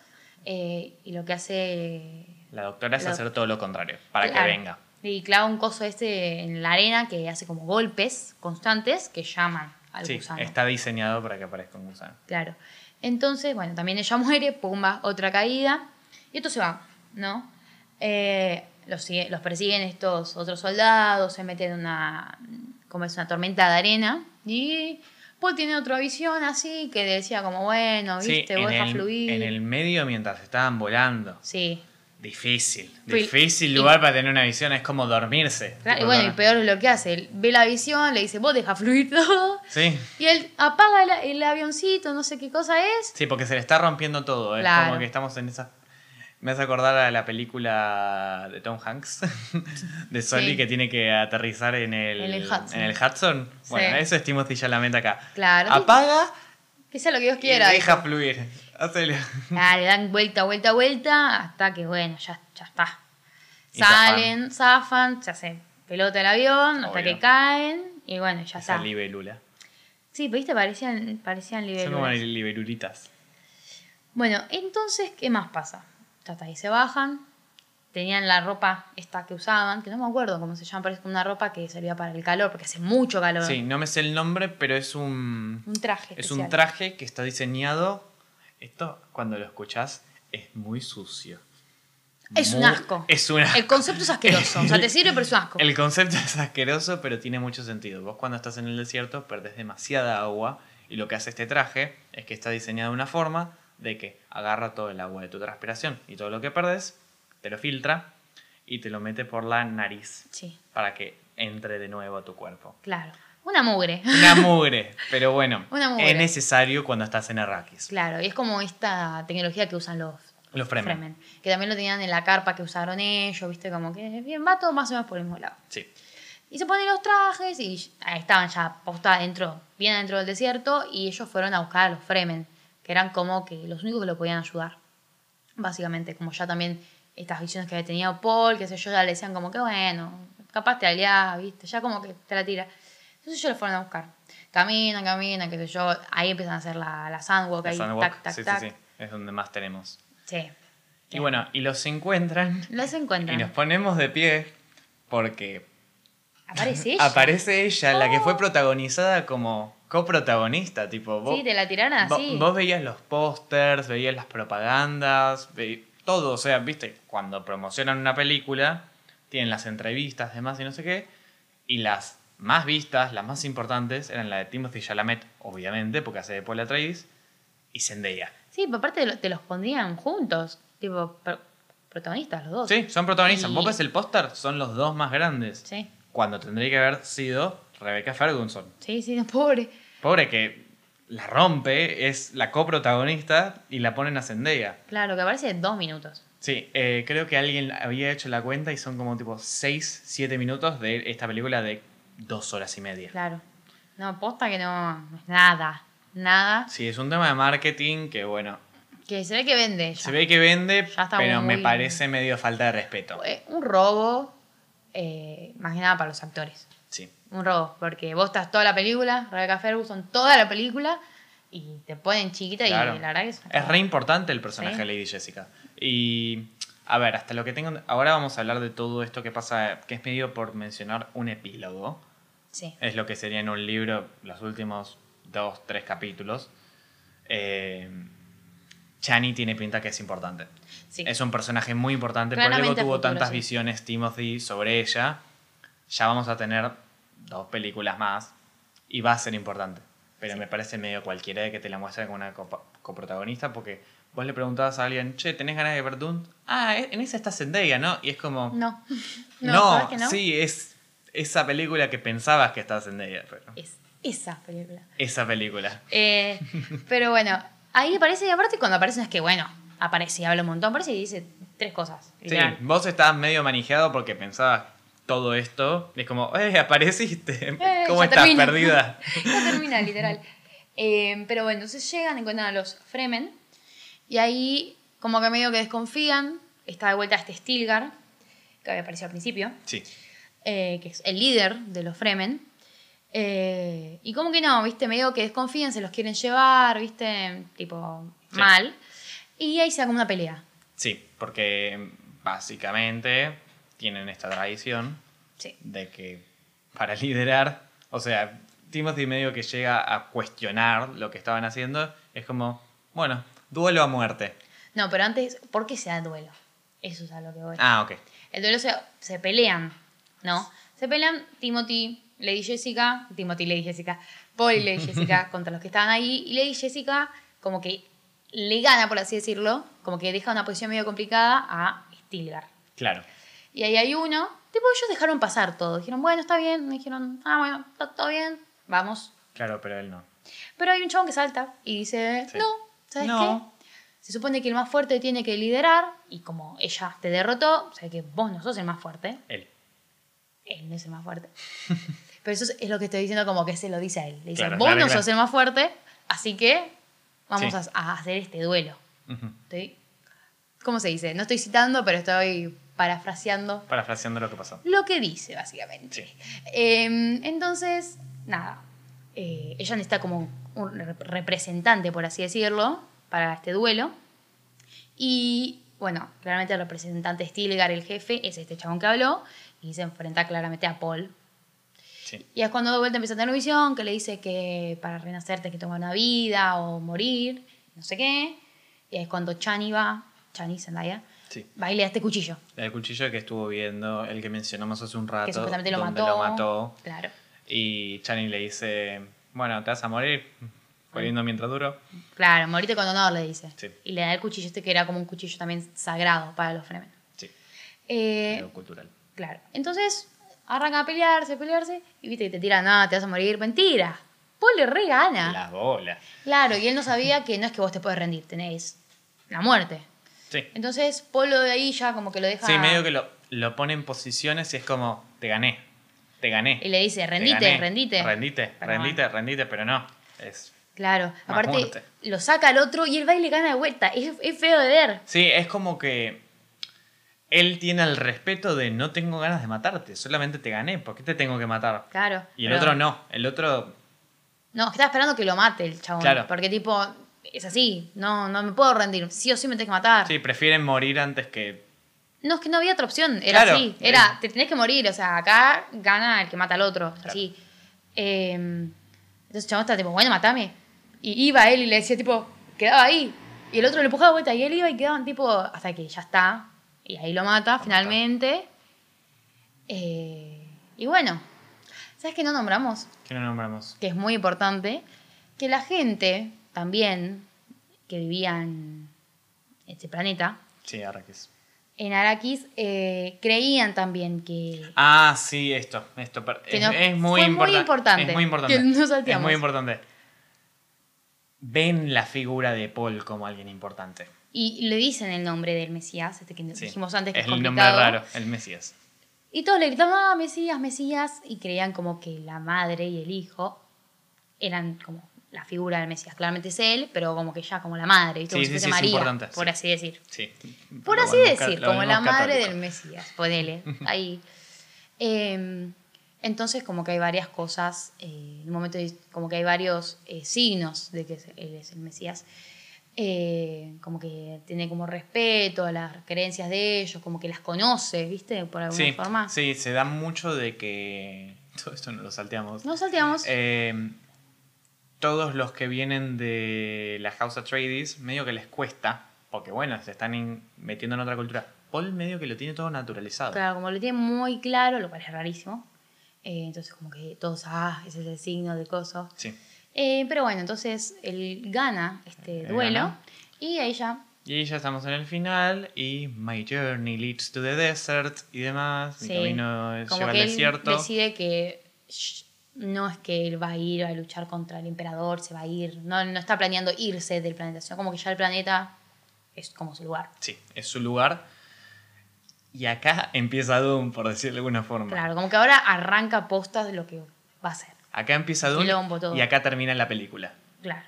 eh, y lo que hace.
La doctora es
La-
hacer todo lo contrario, para
Claro.
que venga.
Y clava un coso este en la arena que hace como golpes constantes que llaman al
Sí,
gusano.
está diseñado para que aparezca un gusano.
Claro. Entonces, bueno, también ella muere, pumba, otra caída. Y esto se va, ¿no? Eh, los, sigue- los persiguen estos otros soldados, se meten en una, como es una tormenta de arena. Y Paul tiene otra visión así que decía como, bueno,
Sí,
viste, vos
en el,
fluir.
en el medio mientras estaban volando.
Sí.
Difícil. Difícil
y-
lugar para tener una visión. Es como dormirse.
Claro, y bueno, y peor es lo que hace. Él ve la visión, le dice, vos deja fluir todo.
Sí.
Y él apaga el avioncito, no sé qué cosa es.
Sí, porque se le está rompiendo todo. Es
Claro.
como que estamos en esa. Me hace acordar a la película de Tom Hanks, (laughs) de Soli,
Sí.
que tiene que aterrizar en el,
En el Hudson.
en el Hudson. Bueno,
Sí.
eso es Timothy Chalamet acá.
Claro.
Apaga
Que sea lo que Dios
y
quiera.
deja fluir. Hacele.
Ah, le dan vuelta, vuelta, vuelta, hasta que, bueno, ya, ya está.
Y
Salen, zafan, se hace pelota el avión, hasta que caen, y bueno, ya
Esa
está.
libélula.
Sí, pero viste, parecían, parecían
Son como
libélulas.
libelulitas.
Bueno, entonces, ¿qué más pasa? Ya está, ahí se bajan, tenían la ropa esta que usaban, que no me acuerdo cómo se llama, pero es una ropa que servía para el calor, porque hace mucho calor.
Sí, no me sé el nombre, pero es un.
Un traje
Es
especial.
un traje que está diseñado. Esto, cuando lo escuchás, es muy sucio.
Es un
Muy-
asco.
Es un asco.
El concepto es asqueroso, o sea, te sirve, pero es un asco.
El concepto es asqueroso, pero tiene mucho sentido. Vos cuando estás en el desierto perdés demasiada agua y lo que hace este traje es que está diseñado de una forma de que agarra todo el agua de tu transpiración y todo lo que perdés, te lo filtra y te lo mete por la nariz
Sí,
para que entre de nuevo a tu cuerpo.
claro. Una mugre.
Una mugre, pero bueno, (laughs)
Una mugre.
es necesario cuando estás en Arrakis.
Claro, y es como esta tecnología que usan los,
Los Fremen.
Fremen, Que también lo tenían en la carpa que usaron ellos, viste, como que bien, va todo más o menos por el mismo lado.
Sí.
Y se ponen los trajes y ahí estaban ya postados dentro, bien dentro del desierto, y ellos fueron a buscar a los Fremen, que eran como que los únicos que lo podían ayudar. Básicamente, como ya también estas visiones que había tenido Paul, que sé yo, ya le decían como que bueno, capaz te aliás, viste, ya como que te la tira. Entonces ellos lo fueron a buscar. Caminan, caminan, qué sé yo, ahí empiezan a hacer la, la sandwalk,
La
ahí,
Sandwalk,
tac, tac,
sí,
tac.
sí, sí. Es donde más tenemos.
Sí.
Y bueno, y los encuentran
Los encuentran.
y nos ponemos de pie porque
Aparece (laughs) ella.
aparece ella, la que fue protagonizada como coprotagonista, tipo vos,
Sí, te la tiraron
vo-
así.
vos veías los pósters, veías las propagandas, ve- todo, o sea, viste, cuando promocionan una película, tienen las entrevistas, demás y no sé qué, y las más vistas, las más importantes, eran la de Timothy Chalamet, obviamente, porque hace de Paul Atreides, y Zendaya.
Sí, pero aparte te lo- te los pondrían juntos. Tipo, pro- protagonistas los dos.
Sí, son protagonistas.
Y-
Vos ves el póster, son los dos más grandes.
Sí,
Cuando tendría que haber sido Rebecca Ferguson.
sí, sí, no, pobre.
Pobre que la rompe, es la coprotagonista y la ponen a Zendaya.
Claro, que aparece dos minutos.
Sí, eh, creo que alguien había hecho la cuenta y son como tipo 6, 7 minutos de esta película de dos horas y media.
Claro. No, posta que no, es nada. Nada.
Sí, es un tema de marketing que bueno,
Que se ve que vende. ya.
se ve que vende,
Ya está
pero me parece medio falta de respeto.
Eh, Un robo, eh, más que nada para los actores.
Sí.
Un robo, porque vos estás toda la película, Rebecca Ferguson, toda la película, y te ponen chiquita
Claro.
y la verdad que es...
Es re importante el personaje
Sí.
de Lady Jessica. Y a ver, hasta lo que tengo. Ahora vamos a hablar de todo esto que pasa, que es medio por mencionar un epílogo.
Sí,
Es lo que sería en un libro los últimos dos, tres capítulos. Eh, Chani tiene pinta que es importante.
sí.
Es un personaje muy importante, por algo
Claramente
tuvo
futuro,
tantas
sí.
visiones Timothy sobre ella. Ya vamos a tener dos películas más y va a ser importante. Pero
Sí.
me parece medio cualquiera de que te la muestre como una coprotagonista porque vos le preguntabas a alguien, che, ¿tenés ganas de ver Dune? Ah, en esa está Zendaya, ¿no? Y es como,
No. (laughs)
no,
No, ¿sabes que no?
sí, es esa película que pensabas que estaba Zendaya, pero
Es esa película.
esa película.
Eh, pero bueno, ahí aparece, y aparte cuando aparece es que, bueno, aparece y habla un montón, aparece y dice tres cosas.
Sí, vos estabas medio manejado porque pensabas todo esto. Y es como, ¡eh, apareciste!
Eh, (laughs)
¿Cómo estás
termina.
perdida? (laughs)
Ya termina, literal. Eh, pero bueno, entonces llegan, encuentran a los Fremen. Y ahí, como que medio que desconfían, está de vuelta este Stilgar, que había aparecido al principio,
Sí.
Eh, que es el líder de los Fremen. Eh, y como que no, viste, medio que desconfían, se los quieren llevar, viste, tipo,
Sí.
mal. Y ahí se da como una pelea.
Sí, porque básicamente tienen esta tradición
Sí.
de que para (laughs) liderar, o sea, Timothy medio que llega a cuestionar lo que estaban haciendo, es como, bueno, duelo a muerte.
No, pero antes, ¿por qué se da duelo? Eso es a lo que voy.
Ah, ok.
El duelo se, se pelean, ¿no? Se pelean Timothy, Lady Jessica, Timothy, Lady Jessica, Paul y Lady (laughs) Jessica contra los que estaban ahí. Y Lady Jessica como que le gana, por así decirlo, como que deja una posición medio complicada a Stilgar.
Claro.
Y ahí hay uno, tipo, ellos dejaron pasar todo. Dijeron, bueno, está bien. Me dijeron, ah, bueno, está todo bien, vamos.
Claro, pero él no.
Pero hay un chabón que salta y dice,
Sí.
no, ¿sabes
No.
qué? Se supone que el más fuerte tiene que liderar y como ella te derrotó, o sea que vos no sos el más fuerte,
Él.
Él no es el más fuerte. (laughs) Pero eso es, es lo que estoy diciendo como que se lo dice a él. Le dice,
Claro,
vos
claro,
no
claro.
sos el más fuerte, así que vamos
Sí.
a, a hacer este duelo. Estoy- ¿Cómo se dice? No estoy citando, pero estoy parafraseando
Parafraseando lo que pasó.
lo que dice, básicamente.
Sí.
Eh, entonces, nada, eh, ella necesita como un rep- representante, por así decirlo, para este duelo. Y bueno, claramente el representante Stilgar, el jefe, es este chabón que habló y se enfrenta claramente a Paul.
Sí.
Y es cuando de vuelta empieza a tener visión, que le dice que para renacer tenés que tomar una vida o morir, no sé qué. Y es cuando Chani va, Chani Zendaya,
Sí.
va y le da este cuchillo.
El cuchillo que estuvo viendo, el que mencionamos hace un rato.
que supuestamente lo mató.
lo mató.
Claro.
Y Channing le dice, bueno, te vas a morir, poniendo mientras duro.
Claro, morite con honor, le dice.
Sí.
Y le da el cuchillo este que era como un cuchillo también sagrado para los Fremen.
Sí,
Eh,
algo cultural.
Claro. Entonces, arranca a pelearse, pelearse, y viste que te tiran, nada, te vas a morir. Mentira. Paul le re gana.
La bola.
Claro, y él no sabía que no es que vos te puedes rendir, tenés la muerte.
Sí.
Entonces, Paul lo de ahí ya como que lo deja...
Sí, medio que lo, lo pone en posiciones y es como, te gané, te gané.
Y le dice,
te
rendite,
gané,
rendite.
Rendite,
Pero
rendite, rendite, pero no. Es,
Claro, aparte
muerte.
lo saca al otro y el baile gana de vuelta. Es, es feo de ver.
sí, es como que él tiene el respeto de no tengo ganas de matarte, solamente te gané, ¿por qué te tengo que matar?
Claro.
Y el
pero-
otro no, el otro
No, estaba esperando que lo mate el chabón.
Claro.
Porque tipo, es así, no, no me puedo rendir. Sí o sí me tenés que matar.
sí, prefieren morir antes que...
No, es que no había otra opción. Era
Claro.
así. Era, te tenés que morir. O sea, acá gana el que mata al otro. Así. Eh, entonces el chabón estaba tipo, bueno, matame. Y iba él y le decía tipo, quedaba ahí. Y el otro le empujaba de vuelta y él iba y quedaban tipo, hasta que ya está. Y ahí lo mata finalmente. Eh, y bueno, ¿sabes qué no nombramos?
¿Qué no nombramos?
que es muy importante, que la gente también que vivía en este planeta,
Sí, Arrakis.
en Arrakis, eh, creían también que...
Ah, sí, esto. esto
Que
es,
no-
es muy,
fue muy
importa-
importante,
Es muy importante.
que no
es muy importante. Ven la figura de Paul como alguien importante.
Y le dicen el nombre del Mesías, este que
Sí.
dijimos antes que es,
es el nombre raro, el Mesías.
Y todos le gritaban, ah, Mesías, Mesías, y creían como que la madre y el hijo eran como la figura del Mesías. Claramente es él, pero como que ya como la madre, ¿viste?
Sí,
como
sí, sí,
María, por
sí.
así decir.
Sí.
Por
Lo
así decir, como la madre
católico.
del Mesías, ponele, (laughs) ahí. Eh, entonces, como que hay varias cosas, eh, en un momento como que hay varios eh, signos de que él es el Mesías. Eh, como que tiene como respeto a las creencias de ellos, como que las conoce, ¿viste? Por alguna
Sí,
forma.
sí, se da mucho de que. (laughs) Todo esto no lo salteamos.
No salteamos.
Eh, todos los que vienen de la House Atreides, medio que les cuesta, porque bueno, se están metiendo en otra cultura. Paul medio que lo tiene todo naturalizado.
Claro, como lo tiene muy claro, lo cual es rarísimo. Eh, entonces, como que todos, ah, ese es el signo de coso.
Sí.
Eh, pero bueno, entonces él gana este
Él
duelo
gana.
y ahí ya
Y ya estamos en el final y My Journey leads to the desert y demás. Mi
Sí,
camino es-
como
lleva
que
al
él
desierto.
decide que shh, no es que él va a ir a luchar contra el emperador, se va a ir, no, no está planeando irse del planeta, sino como que ya el planeta es como su lugar.
Sí, es su lugar. Y acá empieza Doom, por decirlo de alguna forma.
Claro, como que ahora arranca postas de lo que va a ser.
Acá empieza Doom
Quilombo todo.
y acá termina la película.
Claro.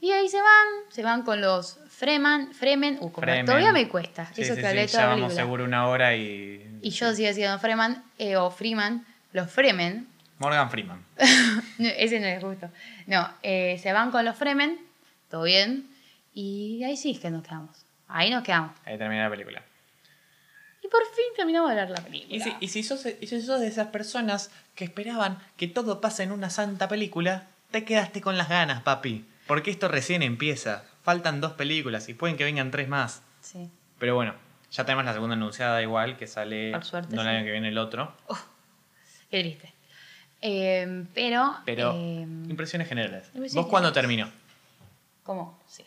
Y ahí se van, se van con los Fremen, Fremen, uh, como
Fremen.
todavía me cuesta,
Sí,
eso
sí,
que
sí,
hablé
ya
toda la
vamos
película.
seguro una hora y...
Y yo sigo diciendo Freeman eh, o Freeman, los Fremen,
Morgan Freeman. (laughs)
No, ese no es justo. No, eh, se van con los Fremen, todo bien, y ahí sí es que nos quedamos. Ahí nos quedamos.
Ahí termina la película.
Y por fin terminamos de ver la película.
Y si, y si sos, y si sos de esas personas que esperaban que todo pase en una santa película, te quedaste con las ganas, papi. Porque esto recién empieza. Faltan dos películas y pueden que vengan tres más.
Sí.
Pero bueno, ya tenemos la segunda anunciada igual, que sale
Por suerte,
no el
sí.
año que viene el otro.
Qué triste. Eh, pero.
Pero
eh,
impresiones generales.
impresiones
¿Vos cuándo terminó?
¿Cómo? Sí.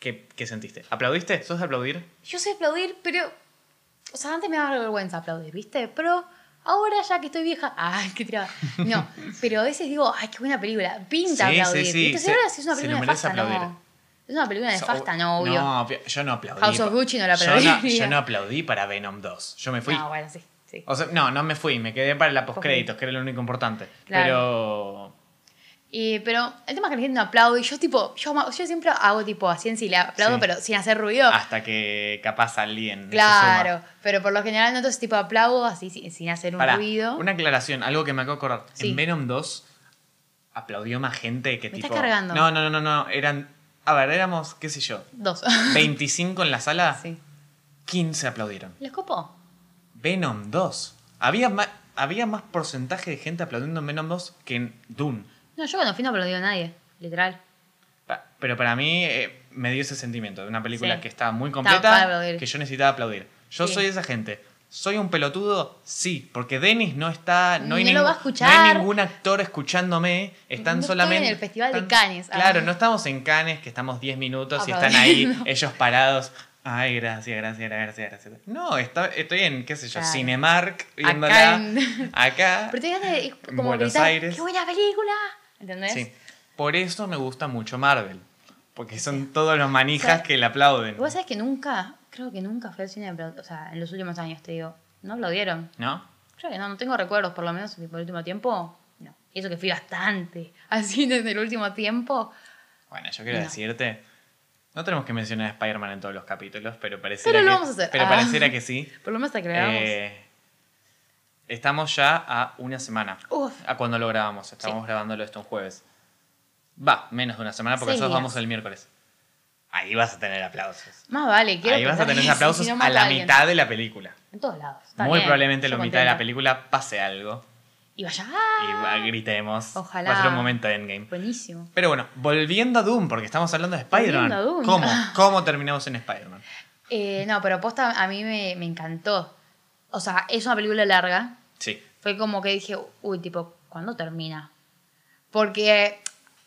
¿Qué, qué sentiste? ¿Aplaudiste? ¿Sos de aplaudir?
Yo sé aplaudir, pero. O sea, antes me daba vergüenza aplaudir, ¿viste? Pero ahora ya que estoy vieja. (laughs) ¡Ay, qué tirada! No, pero a veces digo, ¡ay, qué buena película! Pinta
Sí, sí,
aplaudir.
sí, se-
Si ahora si es una película nefasta, no. Es una película nefasta, no, obvio.
No, yo no aplaudí.
House of Gucci no la
Yo no,
aplaudiría.
yo no aplaudí para Venom 2. Yo me fui.
No, bueno, sí. sí.
O sea, no, no me fui, me quedé para la postcréditos, que era lo único importante.
Claro.
Pero.
Y, pero el tema es que la gente no aplaude. Y yo, tipo, yo, siempre hago tipo así en sí, le aplaudo,
Sí.
pero sin hacer ruido.
Hasta que capaz alguien. se
claro, pero por lo general no entonces tipo aplaudo así sin, sin hacer un
Pará,
ruido.
Una aclaración, algo que me acabo de acordar.
Sí.
En Venom 2 aplaudió más gente que
Me
tipo.
estás cargando.
No, no, no, no, no. Eran. A ver, éramos, qué sé yo,
Dos. (laughs)
25 en la sala,
sí.
15 aplaudieron.
¿Les copó?
Venom 2. Había más, había más porcentaje de gente aplaudiendo en Venom 2 que en Dune.
No, yo cuando fui no aplaudió a nadie, literal.
Pa- Pero para mí eh, me dio ese sentimiento de una película
Sí.
que estaba muy
Estaba para
completa
aplaudir.
que yo necesitaba aplaudir. Yo
Sí.
soy esa gente. ¿Soy un pelotudo? Sí, porque Denis no está. No, hay
No lo
ningún-
va a
no
escuchar.
hay ningún actor escuchándome. Están
No estoy
solamente.
en el Festival de
están-
Cannes. Ah.
Claro, no estamos en Cannes, que estamos 10 minutos y están ahí,
Aplaudiendo. (laughs)
ellos parados. Ay, gracias, gracias, gracias, gracias. No, está- estoy en, qué sé yo,
Claro.
Cinemark, viéndola.
Acá en-
Acá. (laughs)
Pero te
En
como
Buenos
gritar,
Aires.
¡Qué buena película! ¿Entendés?
Sí. Por eso me gusta mucho Marvel. Porque son todos los
O
manijas
sea,
que le aplauden.
Vos sabés que nunca, creo que nunca fui al cine, o sea, en los últimos años te digo, no aplaudieron.
¿No?
Creo que no, no tengo recuerdos, por lo menos por el último tiempo, no. Y eso que fui bastante (laughs) al cine en el último tiempo.
Bueno, yo quiero
No.
decirte. No tenemos que mencionar a Spider-Man en todos los capítulos, pero pareciera
Pero lo
que,
vamos a hacer.
Pero
Ah.
pareciera que sí. (laughs)
Por lo menos hasta que lo hagamos.
Eh, estamos ya a una semana.
Uf.
A cuando lo grabamos. Estamos
Sí.
grabándolo esto un jueves. Va, menos de una semana porque
Seis
nosotros
días.
vamos el miércoles. Ahí vas a tener aplausos.
Más vale, quiero
Ahí vas a tener
que
aplausos
si no
a la
alguien.
mitad de la película.
En todos lados.
Muy
bien,
probablemente en la mitad de la película pase algo.
Y vaya.
Y gritemos.
Ojalá.
Va a ser un momento endgame.
Buenísimo.
Pero bueno, volviendo a Doom, porque estamos hablando de Spider-Man. ¿Cómo? (laughs) ¿Cómo terminamos en Spider-Man?
Eh, no, pero posta a mí me, me encantó. O sea, es una película larga.
Sí.
Fue como que dije, uy, tipo, ¿cuándo termina? Porque,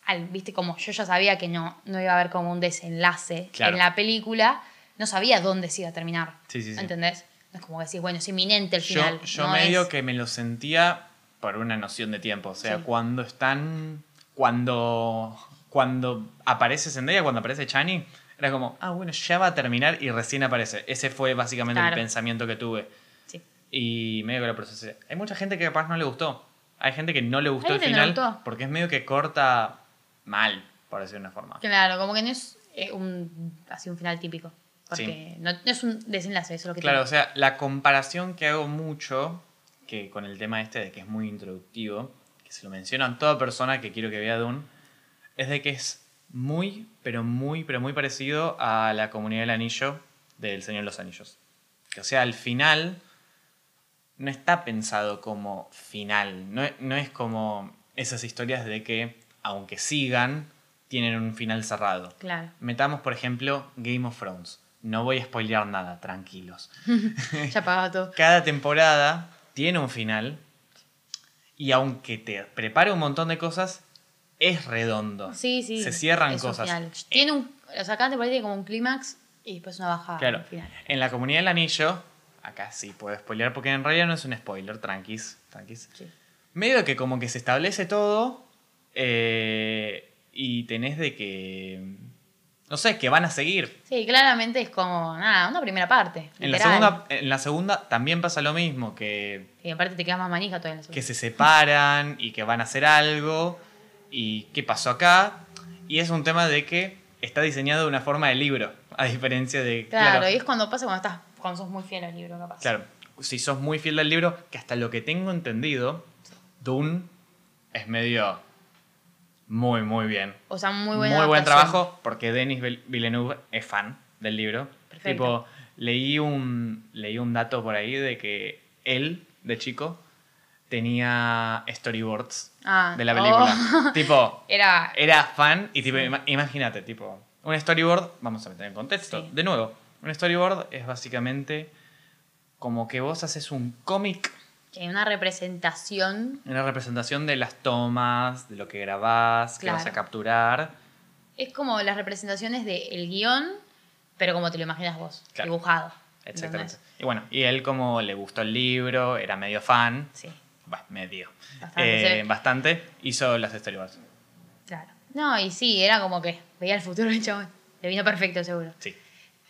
al, viste, como yo ya sabía que no, no iba a haber como un desenlace
Claro.
en la película, no sabía dónde se iba a terminar.
Sí, sí, sí.
¿Entendés? Es como decir, bueno, es inminente el
Yo,
final.
yo
no
medio
es-
que me lo sentía por una noción de tiempo. O sea,
Sí.
cuando están. Cuando. Cuando aparece Zendaya, cuando aparece Chani, era como, ah, bueno, ya va a terminar y recién aparece. Ese fue básicamente
Claro.
el pensamiento que tuve. Y medio que lo procesé. Hay mucha gente que capaz no le gustó. Hay gente que no le gustó el
no
final
gustó.
porque es medio que corta mal, por decir de una forma.
Claro, como que no es eh, un, así un final típico. Porque no, no es un desenlace, eso es lo que
Claro, o sea, la comparación que hago mucho que con el tema este de que es muy introductivo, que se lo menciono a toda persona que quiero que vea Dune, es de que es muy, pero muy, pero muy parecido a la comunidad del anillo del Señor de los Anillos. Que, o sea, al final no está pensado como final, no, es- no es como esas historias de que, aunque sigan, tienen un final cerrado.
Claro.
Metamos, por ejemplo, Game of Thrones. No voy a spoilear nada, tranquilos. (laughs)
Ya todo.
Cada temporada tiene un final y aunque te prepare un montón de cosas, es redondo.
Sí, sí.
Se cierran
es
cosas.
final. Tiene un. O sea, cada temporada tiene como un clímax y después una baja
Claro.
al final.
En la comunidad del anillo, acá sí puedo spoilear porque en realidad no es un spoiler, tranquis, tranquis.
Sí.
Medio que como que se establece todo eh, y tenés de que, no sé, que van a seguir.
Sí, claramente es como, nada, una primera parte.
En la, segunda, en la segunda también pasa lo mismo, que
Y aparte te quedas más manija todavía en la
que
segunda.
se separan y que van a hacer algo y qué pasó acá. Y es un tema de que está diseñado de una forma de libro, a diferencia de...
Claro, y es cuando pasa cuando estás, cuando sos muy fiel al libro, capaz.
claro, si sos muy fiel al libro, que hasta lo que tengo entendido, Dune es medio muy, muy bien.
O sea, muy
Muy,
buena
buen
adaptación.
trabajo porque Denis Vil- Villeneuve es fan del libro.
Perfecto.
Tipo, leí un, leí un dato por ahí de que él, de chico, tenía storyboards
Ah,
de la película.
oh.
tipo, (laughs)
Era.
era fan y tipo, ima- imagínate, tipo, un storyboard, vamos a meter en contexto,
Sí.
de nuevo, un storyboard es básicamente como que vos haces un cómic,
una representación.
una representación de las tomas, de lo que grabás, que vas a capturar.
Es como las representaciones del guion, pero como te lo imaginas vos,
Claro.
dibujado.
Exactamente.
¿entendés?
Y bueno, y él como le gustó el libro, era medio fan,
Sí,
bueno, medio,
Bastante,
eh, bastante, hizo las storyboards.
claro. No, y sí, era como que veía el futuro del chabón. Le vino perfecto, seguro.
Sí.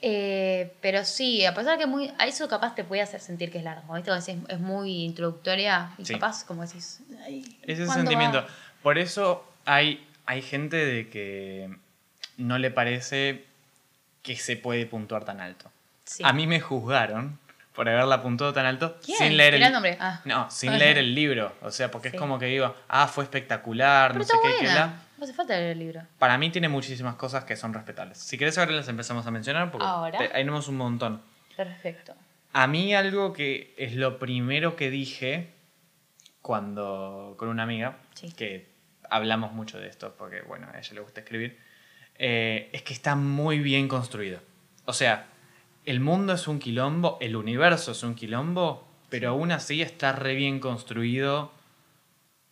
Eh, pero sí, a pesar que muy, a eso capaz te puede hacer sentir que es largo. ¿viste? Es muy introductoria y
Sí.
capaz como decís. "Ay,
Ese
¿cuándo
sentimiento.
va?".
Por eso hay, hay gente de que no le parece que se puede puntuar tan alto.
Sí.
A mí me juzgaron por haberla puntuado tan alto
¿Quién?
sin leer el,
nombre. Ah.
No, sin leer (laughs) el libro. O sea, porque
Sí.
es como que digo, ah, fue espectacular,
Pero
no sé qué, qué
buena. No hace falta leer el libro.
Para mí tiene muchísimas cosas que son respetables. Si querés ahora las empezamos a mencionar porque
Ahora.
te- ahí tenemos un montón.
Perfecto.
A mí algo que es lo primero que dije cuando con una amiga,
Sí.
que hablamos mucho de esto, porque bueno, a ella le gusta escribir, eh, es que está muy bien construido. O sea, el mundo es un quilombo, el universo es un quilombo, pero aún así está re bien construido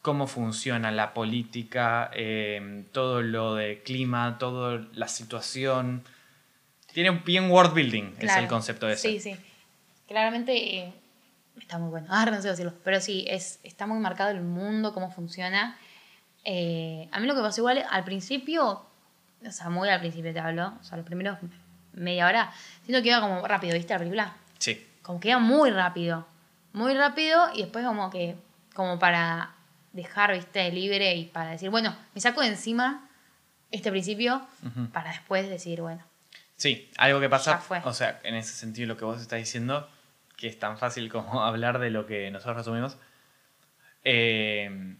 cómo funciona la política, eh, todo lo de clima, toda la situación. Tiene un bien world building, es
Claro.
el concepto de ese.
Sí, sí. Claramente eh, está muy bueno. Ah, no sé decirlo. Pero sí, es, está muy marcado el mundo, cómo funciona. Eh, a mí lo que pasó igual al principio, o sea, muy al principio te hablo, o sea, los primeros media hora, siento que iba como rápido, ¿viste la película?
Sí.
Como que iba muy rápido. Muy rápido y después como que, como para dejar, ¿viste? Libre y para decir, bueno, me saco de encima este principio para después decir, bueno,
Sí, algo que pasa, o sea, en ese sentido lo que vos estás diciendo, que es tan fácil como (laughs) hablar de lo que nosotros resumimos, eh,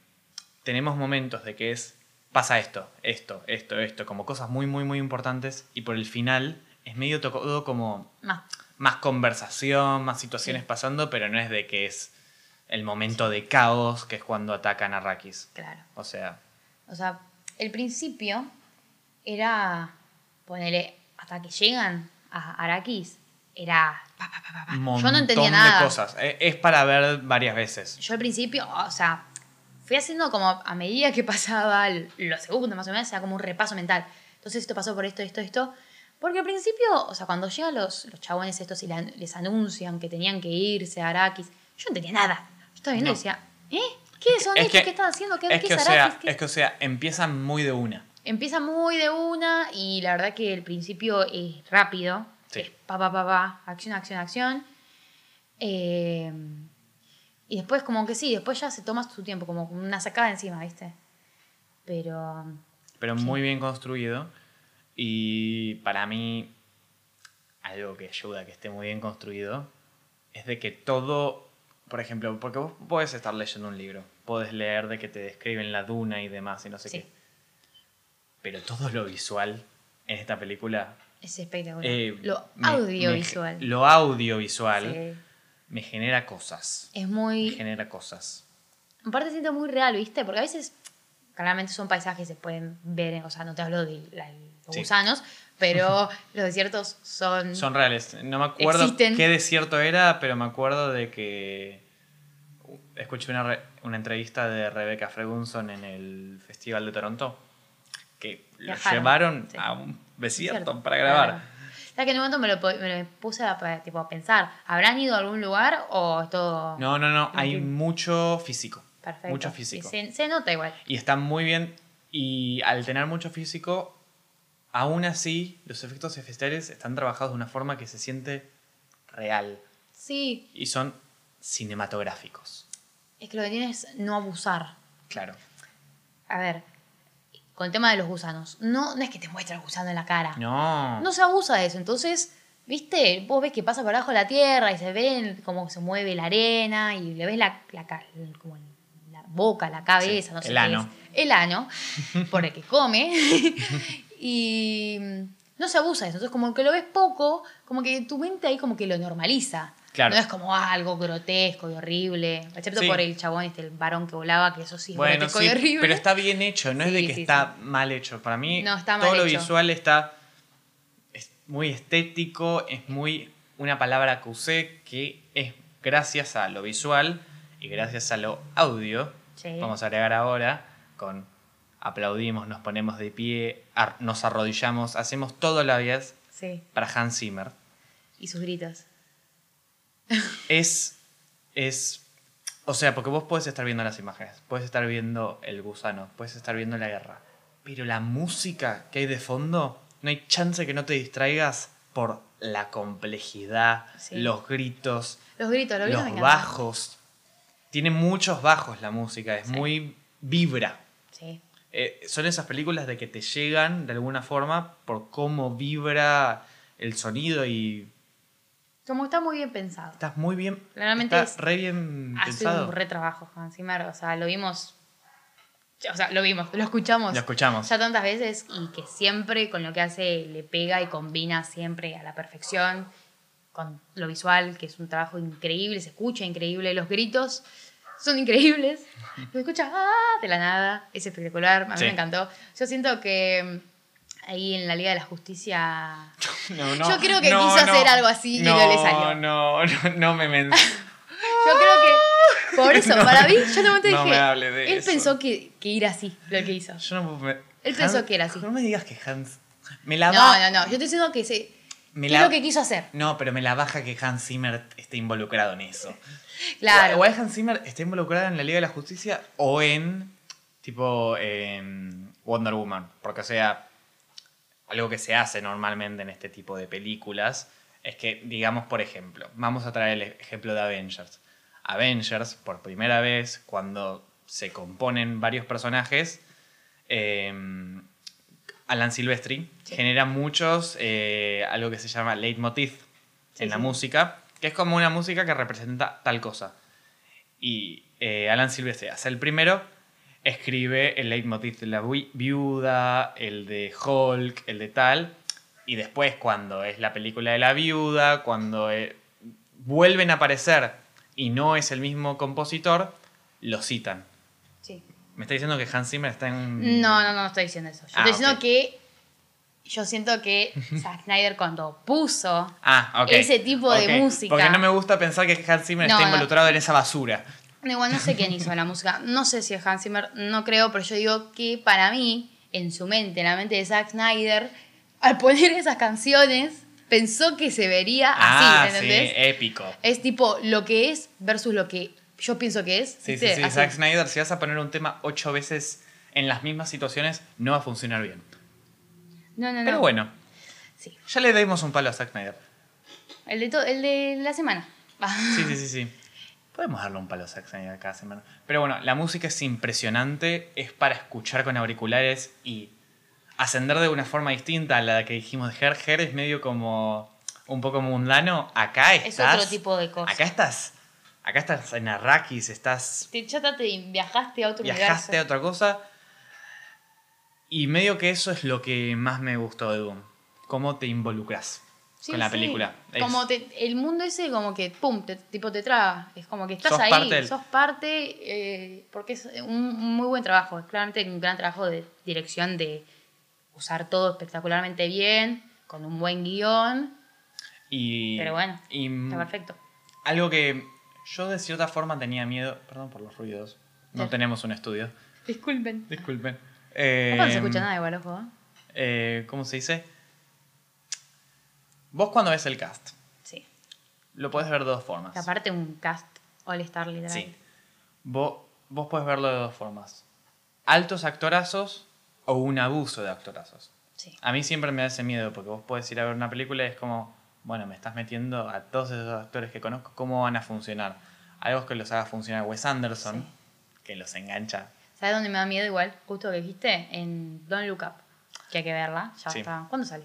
tenemos momentos de que es, pasa esto, esto, esto, esto, como cosas muy, muy, muy importantes, y por el final es medio to- todo como
más.
más conversación, más situaciones
Sí.
pasando, pero no es de que es el momento de caos, que es cuando atacan a Rakis.
Claro.
O sea,
O sea, el principio era, ponele, hasta que llegan a Arrakis, era... pa, pa, pa, Yo no entendía nada.
de cosas. Eh, Es para ver varias veces.
Yo al principio, o sea, fui haciendo como a medida que pasaba los segundos más o menos, era como un repaso mental. Entonces esto pasó por esto, esto, esto. Porque al principio, o sea, cuando llegan los, los chabones estos y la- les anuncian que tenían que irse a Arrakis, yo no entendía nada. Estaba viendo y
No.
decía, ¿eh? ¿Qué son
Es
estos?
que-
¿Qué están haciendo? ¿Qué,
Es
qué
que,
es
o sea,
Arrakis? ¿Qué
es que, o sea, empiezan muy de una.
Empieza muy de una y la verdad que el principio es rápido.
Sí.
Es pa, pa, pa, pa, acción, acción, acción. Eh, y después como que sí, después ya se toma su tiempo, como una sacada encima, ¿viste? Pero
pero muy bien construido. Y para mí, algo que ayuda a que esté muy bien construido es de que todo, por ejemplo, porque vos podés estar leyendo un libro, podés leer de que te describen la duna y demás y no sé
Sí.
qué. Pero todo lo visual en esta película.
es espectacular.
eh,
Lo
me-
audiovisual.
me- lo audiovisual
Sí.
me genera cosas.
Es
Me
muy...
genera cosas.
Aparte siento muy real, ¿viste? Porque a veces, claramente son paisajes que se pueden ver, o sea, no te hablo de la- los
Sí.
gusanos, (laughs) pero los desiertos son...
Son reales. No me acuerdo
Existen.
qué desierto era, pero me acuerdo de que escuché una, re- una entrevista de Rebecca Ferguson en el Festival de Toronto, que lo
Viajaron,
llevaron
sí.
a un desierto
Cierto.
para grabar.
Claro. ¿Sabes que en un momento me lo, me lo puse a, tipo, a pensar? ¿Habrán ido a algún lugar o es todo
No, no, no, hay mucho físico.
Perfecto?
Mucho físico.
Se, se nota igual.
Y está muy bien. Y al tener mucho físico, aún así, los efectos especiales están trabajados de una forma que se siente real.
Sí,
Y son cinematográficos.
es que lo que tienes es no abusar.
Claro.
A ver, con el tema de los gusanos, no, no es que te muestre el gusano en la cara.
No.
No se abusa de eso. Entonces, ¿viste? Vos ves que pasa por abajo de la tierra y se ven cómo se mueve la arena y le ves la, la, ca- como la boca, la cabeza,
Sí,
no sé
el
qué
ano.
es. El ano, (laughs) por el que come. (laughs) y no se abusa de eso. Entonces, como que lo ves poco, como que tu mente ahí como que lo normaliza.
Claro.
No es como ah, algo grotesco y horrible. Excepto
Sí.
por el chabón, este, el varón que volaba, que eso sí es
Bueno,
grotesco
sí,
y horrible.
pero está bien hecho, no es de que está mal hecho. Para mí,
No, está
todo lo
hecho.
visual está es muy estético, es muy una palabra que usé que es gracias a lo visual y gracias a lo audio.
Sí.
Vamos a agregar ahora con aplaudimos, nos ponemos de pie, nos arrodillamos, hacemos todo la vez
Sí.
para Hans Zimmer.
Y sus gritos.
es, es, o sea, porque vos podés estar viendo las imágenes, puedes estar viendo el gusano, puedes estar viendo la guerra, pero la música que hay de fondo, no hay chance que no te distraigas por la complejidad,
Sí.
los gritos,
Los gritos, los gritos
los bajos. Tiene muchos bajos la música, es
Sí.
muy vibra.
Sí.
Eh, son esas películas de que te llegan de alguna forma por cómo vibra el sonido y
Como está muy bien pensado.
estás muy bien, está
es-
re bien
Hace
pensado.
un retrabajo Hans Zimmer. O sea, lo vimos. O sea, lo vimos, lo escuchamos.
Lo escuchamos.
ya tantas veces y que siempre con lo que hace le pega y combina siempre a la perfección con lo visual, que es un trabajo increíble, se escucha increíble, los gritos son increíbles, (laughs) se escucha ¡ah! de la nada, es espectacular, a mí
Sí.
me encantó. Yo siento que mm, ahí en la Liga de la Justicia (laughs)
No,
Yo creo que quiso hacer algo así y no le salió.
No, no, no me men- (laughs)
Yo creo que por eso, para mí, yo te dije,
me de
él
eso.
pensó que, que ir así, lo que hizo.
Yo no me-
Él pensó que era así.
No me digas que Hans. Me la
No, no, no, yo estoy diciendo que se,
me
¿qué
la-
es lo que quiso hacer?
No, pero me la baja que Hans Zimmer esté involucrado en eso.
Claro.
Igual Hans Zimmer está involucrado en la Liga de la Justicia o en. Tipo. en Wonder Woman. Porque, o sea. Algo que se hace normalmente en este tipo de películas es que, digamos, por ejemplo, vamos a traer el ejemplo de Avengers. Avengers, por primera vez, cuando se componen varios personajes, eh, Alan Silvestri
Sí.
genera muchos, eh, algo que se llama leitmotiv
Sí,
en la música, que es como una música que representa tal cosa. Y eh, Alan Silvestri hace el primero, escribe el leitmotiv de la vi- viuda, el de Hulk, el de tal, y después cuando es la película de la viuda, cuando eh, vuelven a aparecer y no es el mismo compositor, lo citan. Me está diciendo que Hans Zimmer está en...
No, no, no estoy diciendo eso. Yo
Ah,
estoy diciendo que yo siento que (laughs) Zack Snyder cuando puso
Ah, ok.
ese tipo de música.
Porque no me gusta pensar que Hans Zimmer
No,
está
no.
involucrado en esa basura.
Igual no sé quién hizo la música. No sé si es Hans Zimmer, no creo, pero yo digo que para mí, en su mente, en la mente de Zack Snyder, al poner esas canciones, pensó que se vería
ah,
así, ¿entendés?
sí, épico.
Es tipo lo que es versus lo que yo pienso que es.
Sí,
¿viste?
sí, sí.
Así.
Zack Snyder, si vas a poner un tema ocho veces en las mismas situaciones, no va a funcionar bien.
No, no, no.
Pero bueno,
Sí.
ya le dimos un palo a Zack Snyder.
El de, to- el de la semana. (laughs)
Sí, sí, sí, sí. Podemos darle un palo a Zack Snyder cada semana. Pero bueno, la música es impresionante, es para escuchar con auriculares y ascender de una forma distinta a la que dijimos de Her. Her es medio como un poco mundano. Acá
Es
estás...
otro tipo de cosa.
Acá estás... Acá estás en Arrakis, estás
Te, ya te viajaste a otro
viajaste a
universo.
otra cosa. Y medio que eso es lo que más me gustó de Doom. Cómo te involucras
Sí,
con la
sí.
película. Es-
Como te- el mundo ese como que, pum, te, tipo te traga. Es como que estás
Sos
ahí,
parte del-
sos parte, eh, porque es un, un muy buen trabajo. Es claramente un gran trabajo de dirección de usar todo espectacularmente bien, con un buen guion.
y,
Pero bueno,
y
Está perfecto.
algo que yo de cierta forma tenía miedo. Perdón por los ruidos. No
Sí.
tenemos un estudio.
Disculpen.
Disculpen.
No se
Eh,
escucha nada igual, ojo. ¿eh?
eh, ¿Cómo se dice? Vos cuando ves el cast,
Sí.
lo podés ver de dos formas.
Aparte un cast all star literal.
Sí. Vos, vos podés verlo de dos formas. Altos actorazos o un abuso de actorazos.
Sí.
A mí siempre me da ese miedo porque vos podés ir a ver una película y es como, bueno, me estás metiendo a todos esos actores que conozco, ¿cómo van a funcionar? Algo que los haga funcionar Wes Anderson, que los engancha.
¿Sabes dónde me da miedo igual? Justo que dijiste, en Don't Look Up. Que hay que verla. Ya
Sí.
está. ¿Cuándo sale?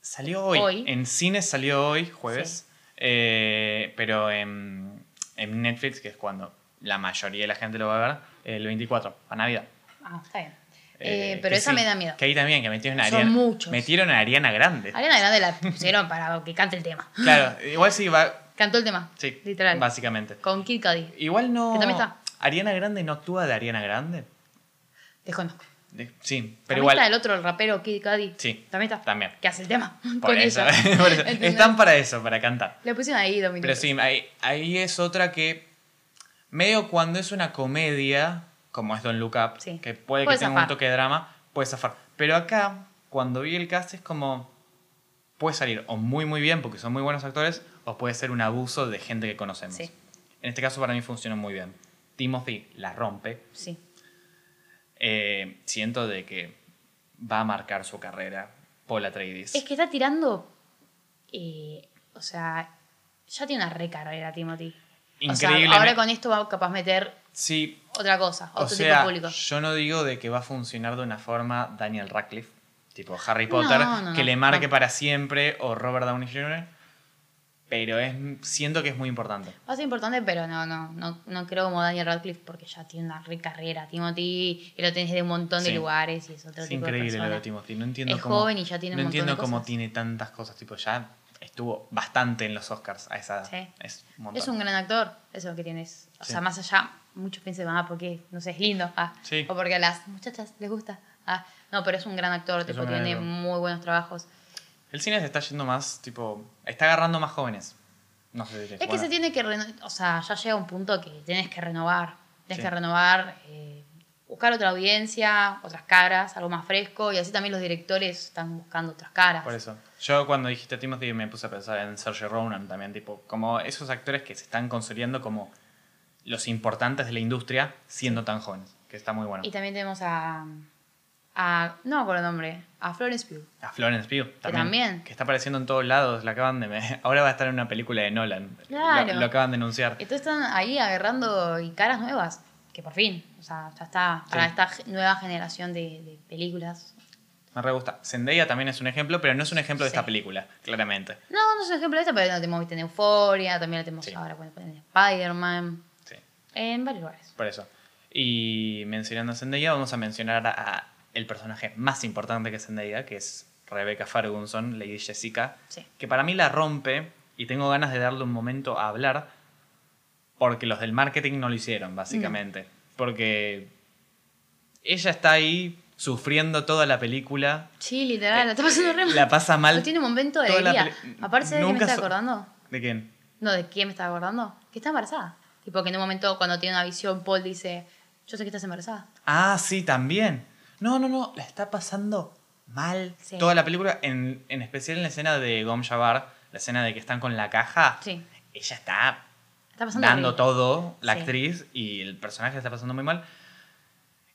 Salió hoy.
Hoy.
En cine salió hoy, jueves. Eh, pero en, en Netflix, que es cuando la mayoría de la gente lo va a ver, el 24, a Navidad.
Ah, está bien. Eh, pero
que
esa me da miedo.
Que ahí también, que metieron a
Son
Ariana.
muchos.
Metieron a Ariana Grande.
Ariana Grande la pusieron para que cante el tema.
Claro, igual sí va.
Cantó el tema.
Sí,
Literal.
Básicamente.
Con Kid Cudi.
Igual no.
Que también está.
Ariana Grande no actúa de Ariana Grande.
Desconozco.
De- Sí,
También
pero igual.
está el otro, el rapero Kid Cudi.
Sí,
También está.
también.
Que hace el tema.
Por (laughs)
con
eso,
ella. (laughs)
por eso. (laughs)
¿Entendés?
Están para eso, para cantar.
Le pusieron ahí dos minutos.
Pero sí, ahí, ahí es otra que. Medio cuando es una comedia, como es Don't Look Up,
Sí.
que puede que tenga
zafar.
un toque de drama, puede zafar. Pero acá, cuando vi el cast, es como. Puede salir o muy, muy bien porque son muy buenos actores, o puede ser un abuso de gente que conocemos.
Sí.
En este caso, para mí funcionó muy bien. Timothy la rompe.
Sí.
Eh, siento de que va a marcar su carrera Paul Atreides.
Es que está tirando. eh, o sea, ya tiene una recarrera, Timothy. O sea,
Increíble.
ahora con esto va capaz meter
Sí,
otra cosa,
o
otro tipo de público.
yo no digo de que va a funcionar de una forma Daniel Radcliffe, tipo Harry Potter,
No, no,
que
no,
le marque para siempre, o Robert Downey Jr., pero es, siento que es muy importante.
Va a ser importante, pero no, no, no, no creo como Daniel Radcliffe porque ya tiene una recarrera. Timothy, y lo tenés de un montón de
Sí.
lugares y es otro
Es
tipo de
increíble lo de. Timothy. No entiendo
Es
cómo,
joven y ya tiene un
No
de
entiendo cómo tiene tantas cosas. Tipo, ya estuvo bastante en los Oscars a esa edad.
Sí.
Es un montón.
Es un gran actor, eso es lo que tienes. O
Sí.
sea, más allá, muchos piensan, ah, porque, no sé, es lindo. Ah,
Sí.
O porque a las muchachas les gusta. Ah, no, pero es un gran actor, tipo, tiene
actor.
muy buenos trabajos.
El cine se está yendo más, tipo, está agarrando más jóvenes. No sé si
Es que se tiene que, o sea, ya llega un punto que tienes que renovar. Tienes que renovar, eh, buscar otra audiencia, otras caras, algo más fresco. Y así también los directores están buscando otras caras.
Por eso. Yo cuando dijiste Timothy me puse a pensar en Saoirse Ronan también, tipo, como esos actores que se están consolidando como los importantes de la industria siendo tan jóvenes, que está muy bueno.
Y también tenemos a, a. No me acuerdo el nombre. A Florence Pugh.
A Florence Pugh también,
también.
que está apareciendo en todos lados, la acaban de (laughs) ahora va a estar en una película de Nolan.
Claro.
Lo, lo acaban de anunciar.
Entonces están ahí agarrando y caras nuevas. Que por fin, o sea, ya está para
Sí.
esta nueva generación de, de películas.
Me re gusta. Zendaya también es un ejemplo, pero no es un ejemplo de
Sí.
esta película, claramente.
No, no es un ejemplo de esta, pero la tenemos en Euphoria, también la tenemos
Sí.
ahora cuando ponen Spider-Man,
Sí.
en varios lugares.
Por eso. Y mencionando a Zendaya, vamos a mencionar a, a el personaje más importante que Zendaya, que es Rebecca Ferguson, Lady Jessica,
Sí.
que para mí la rompe y tengo ganas de darle un momento a hablar porque los del marketing no lo hicieron, básicamente. Porque ella está ahí sufriendo toda la película.
Sí, literal, la está pasando re mal.
Eh, La pasa mal.
No tiene un momento de alegría. Aparte, ¿de qué me está
so-
acordando?
¿De quién?
No, ¿de quién me está acordando? Que está embarazada. Tipo que en un momento cuando tiene una visión, Paul dice, yo sé que estás embarazada.
Ah, sí, también. No, no, no, la está pasando mal
Sí.
toda la película, en, en especial en la escena de Gom Jabbar, la escena de que están con la caja.
Sí.
Ella está
Está pasando
dando
horrible.
todo, la
Sí.
actriz, y el personaje está pasando muy mal.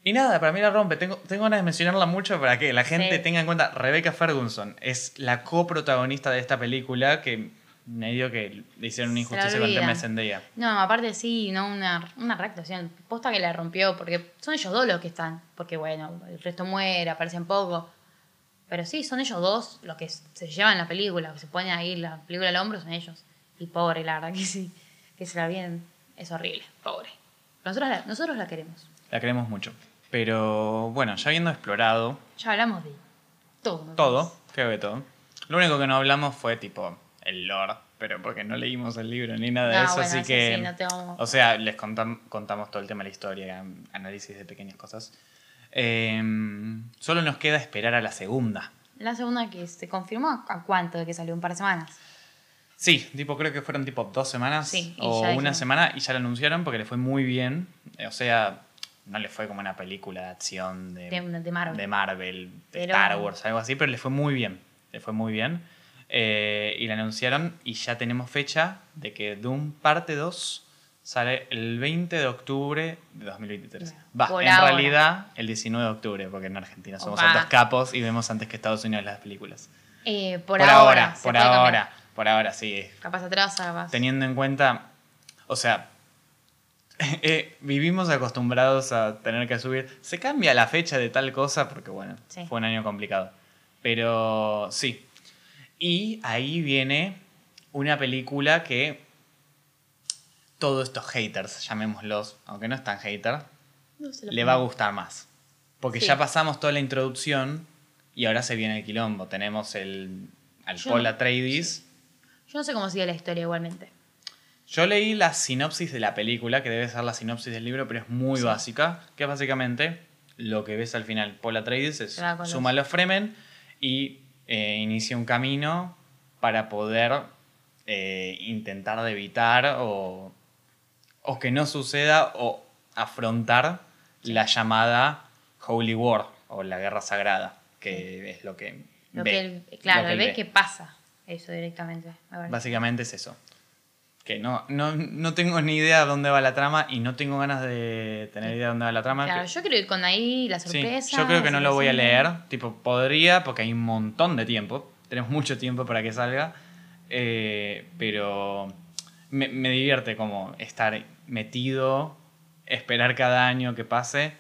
Y nada, para mí la rompe. Tengo, tengo ganas de mencionarla mucho para que la gente
Sí.
tenga en cuenta. Rebecca Ferguson es la coprotagonista de esta película que medio que le hicieron una injusticia con el tema de. Zendaya.
No, aparte sí, no una, una reactuación. Posta que la rompió, porque son ellos dos los que están. Porque bueno, el resto muere, aparecen poco. Pero sí, son ellos dos los que se llevan la película, que se ponen ahí la película al hombro, son ellos. Y pobre, la verdad que sí, que se la vienen. Es horrible, pobre. Pero nosotros la, nosotros la queremos.
La queremos mucho. Pero bueno, ya habiendo explorado
Ya hablamos de todo. ¿no?
todo, creo que todo. Lo único que no hablamos fue tipo el lore, pero porque no leímos el libro ni nada de
No,
eso,
bueno,
así
eso
que...
sí, no te vamos-
O sea, les contam- contamos todo el tema de la historia, análisis de pequeñas cosas. Eh, solo nos queda esperar a la segunda.
La segunda que se confirmó, ¿a cuánto de que salió? Un par de semanas.
Sí, tipo, creo que fueron tipo dos semanas
Sí,
o una semana y ya la anunciaron porque le fue muy bien. O sea, no le fue como una película de acción de,
De- de Marvel.
de Marvel, de
Pero-
Star Wars, algo así, pero le fue muy bien. Le fue muy bien. Eh, y la anunciaron y ya tenemos fecha de que Doom parte 2 sale el 20 de octubre de 2023. Va,
Por
en
ahora.
realidad el 19 de octubre, porque en Argentina somos
Opa.
altos capos y vemos antes que Estados Unidos las películas.
Eh, por,
por
ahora.
ahora, por ahora,
cambiar.
por ahora, sí.
Capaz atrás, capaz.
Teniendo en cuenta, o sea, (laughs) eh, vivimos acostumbrados a tener que subir. Se cambia la fecha de tal cosa porque, bueno,
Sí.
fue un año complicado. Pero sí. Y ahí viene una película que todos estos haters, llamémoslos, aunque no es tan hater,
No
le va a gustar más. Porque
Sí.
ya pasamos toda la introducción y ahora se viene el quilombo. Tenemos el, al
Yo
Atreides.
Yo no sé cómo sigue la historia igualmente.
Yo leí la sinopsis de la película, que debe ser la sinopsis del libro, pero es muy
Sí.
básica, que es básicamente lo que ves al final. Paul Atreides es,
los-
suma a los Fremen y eh, inicia un camino para poder eh, intentar de evitar o, o que no suceda o afrontar la llamada Holy War o la Guerra Sagrada, que es lo que
Lo
ve,
que él- claro,
lo que
él
él
ve
ve.
que pasa eso directamente.
Básicamente es eso. Que no, no, no tengo ni idea de dónde va la trama y no tengo ganas de tener idea de dónde va la trama.
Claro,
que-
yo quiero ir con ahí la
sí,
sorpresa.
yo creo que no lo voy a leer. Tipo, podría, porque hay un montón de tiempo. Tenemos mucho tiempo para que salga. eh, pero me, me divierte como estar metido, esperar cada año que pase.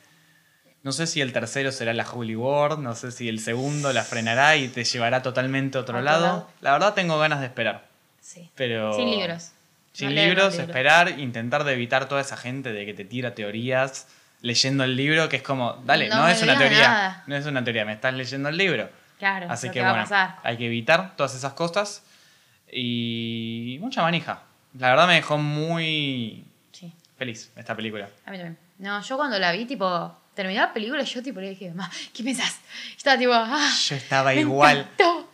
No sé si el tercero será la Holy War, no sé si el segundo la frenará y te llevará totalmente a otro,
A otro
lado.
lado.
La verdad tengo ganas de esperar.
Sí.
Pero...
Sin libros.
Sin
No
libros, esperar, intentar de evitar toda esa gente de que te tira teorías leyendo el libro, que es como, dale, no, es una teoría,
nada.
no es una teoría, me estás leyendo el libro.
Claro,
Así que,
que
bueno, hay que evitar todas esas cosas y mucha manija. La verdad me dejó muy
Sí,
feliz esta película.
a mí también. No, yo cuando la vi, tipo, terminé la película, yo tipo le dije, mamá, ¿qué pensás? Y estaba tipo, ah,
Yo estaba
me
igual.
encantó.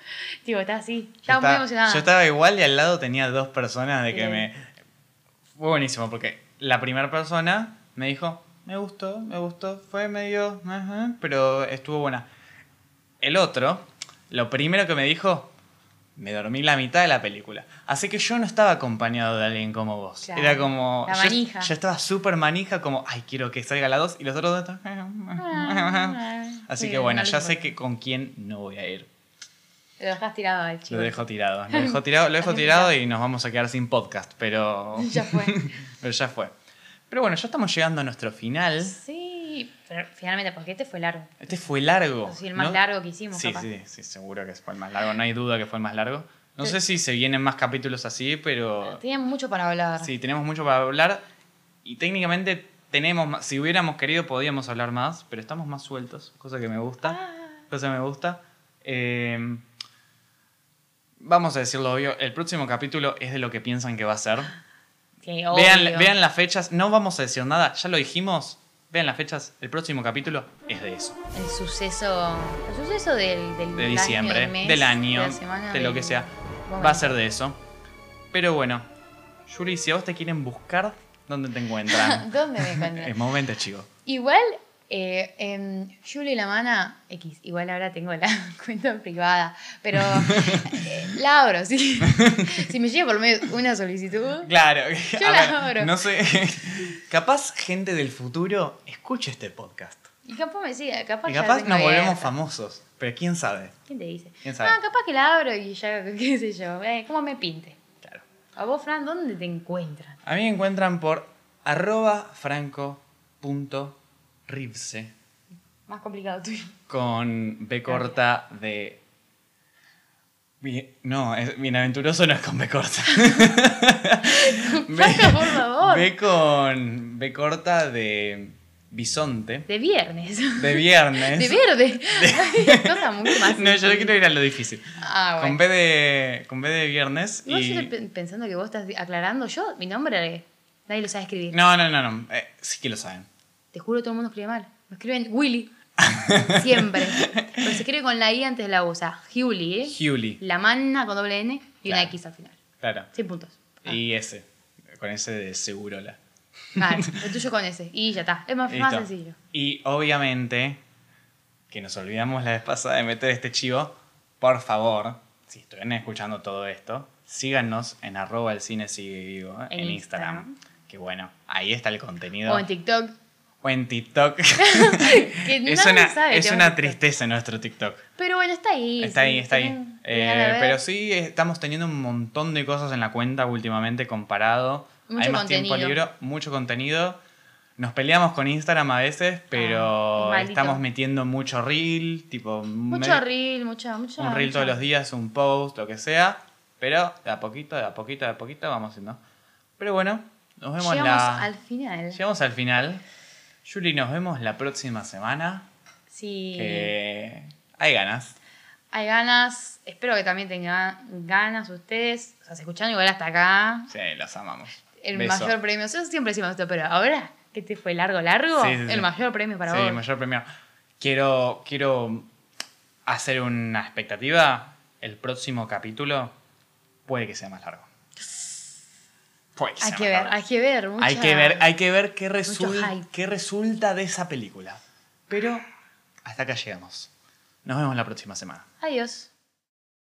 Tipo, estaba así,
Yo
estaba muy emocionada.
yo estaba igual y al lado tenía dos personas de que me... Fue buenísimo porque la primera persona me dijo, me gustó, me gustó, fue medio... ajá", pero estuvo buena. El otro, lo primero que me dijo, me dormí la mitad de la película. Así que yo no estaba acompañado de alguien como vos.
Claro,
Era como...
la
yo-
manija.
Yo, estaba súper manija, como, ay, quiero que salga la 2 y los otros dos... (laughs) Así
Sí,
que bueno, ya sé que con quién no voy a ir.
Lo dejas tirado al chico.
Lo dejo tirado. Lo (laughs) dejo tirado, lo dejo tirado y nos vamos a quedar sin podcast, pero. (laughs)
Ya fue. (laughs)
pero ya fue. Pero bueno, ya estamos llegando a nuestro final.
Sí, pero finalmente, porque este fue largo.
Este fue largo.
Sí, el más
¿no?
largo que hicimos,
Sí,
capaz.
sí, sí, seguro que fue el más largo. No hay duda que fue el más largo. No sé si se vienen más capítulos así, pero.
Tenían mucho para hablar.
Sí, tenemos mucho para hablar. Y técnicamente tenemos más. Si hubiéramos querido, podíamos hablar más, pero estamos más sueltos, cosa que me gusta.
Ah,
cosa que me gusta. Eh, vamos a decirlo obvio, el próximo capítulo es de lo que piensan que va a ser.
obvio.
Vean, vean las fechas, no vamos a decir nada, ya lo dijimos. Vean las fechas, el próximo capítulo es de eso.
El suceso, el suceso del, del
De
año,
diciembre,
del mes,
del año,
de,
lo que sea.
momento.
Va a ser de eso. Pero bueno, Yuri, si a vos te quieren buscar, ¿dónde te encuentran? (laughs)
¿Dónde me encuentran?
es momento, chico.
Igual, eh, en Julie la Mana X, igual ahora tengo la (laughs) cuenta privada, pero eh, la abro, ¿sí? si me llega por medio una solicitud,
Claro,
Yo
a
la
ver,
abro.
no sé. Capaz gente del futuro escuche este podcast.
y capaz me siga, capaz
Y capaz nos volvemos famosos. Pero quién sabe.
¿Quién te dice?
¿Quién sabe?
Ah, capaz que la abro y ya, (laughs) qué sé yo, eh, cómo me pinte.
Claro.
A vos, Fran, ¿dónde te encuentran?
A mí me encuentran por arroba franco.ribse
Más complicado tuyo.
con B corta de... No, es, bienaventuroso no es con B corta. (laughs)
Franco, por favor.
B con B corta de bisonte.
De viernes.
De viernes.
De verde. Cosa (laughs) mucho más.
No, yo quiero ir a lo difícil.
Ah, bueno.
Con B de, con B de viernes. Y...
yo estoy pe- pensando que vos estás aclarando. Yo, mi nombre, nadie lo sabe escribir.
No, no, no, no. eh, sí que lo saben.
Te juro, todo el mundo escribe mal. Me escriben Willy. (laughs) Siempre. Pero se escribe con la I antes de la U. O sea, Julie, ¿eh?
Huli.
La manna con doble N y una. X al final.
Claro.
Sin puntos. Ah,
Y ese. Con ese de Segurola.
Claro, (laughs) el tuyo con ese. Y ya está. Es más, sencillo.
Y obviamente, que nos olvidamos la vez pasada de meter este chivo, por favor, si estuvieran escuchando todo esto, síganos en arroba el cine sigue vivo en,
En
Instagram.
Instagram.
Que bueno, ahí está el contenido.
O en TikTok.
O en TikTok. (laughs)
Que
es una,
sabe
es una tristeza nuestro TikTok.
Pero bueno, está ahí.
Está
sí,
ahí, está ahí. Eh, pero sí, estamos teniendo un montón de cosas en la cuenta últimamente comparado.
Mucho
Hay más tiempo
contenido.
libre, mucho contenido. Nos peleamos con Instagram a veces, pero
Ah, maldito.
estamos metiendo mucho reel, tipo
Mucho
me-
reel, mucha, mucha.
un reel
mucha-
todos los días, un post, lo que sea. Pero de a poquito, de a poquito, de a poquito vamos haciendo. Pero bueno, nos vemos
Llegamos
la...
al final.
Llegamos al final. Yuri, nos vemos la próxima semana.
Sí.
Que hay ganas.
Hay ganas. Espero que también tengan ganas ustedes. O sea, se escuchan igual hasta acá.
Sí, los amamos.
El
Beso.
mayor premio. Nosotros siempre decimos esto, pero ahora que te fue largo, largo,
Sí, sí, sí.
el mayor premio para
sí,
vos.
mayor premio. Quiero, quiero hacer una expectativa. El próximo capítulo puede que sea más largo. Que
Hay que ver, hay que ver.
Hay que ver, hay que ver qué, resul- qué resulta de esa película. Pero hasta acá llegamos. Nos vemos la próxima semana.
Adiós.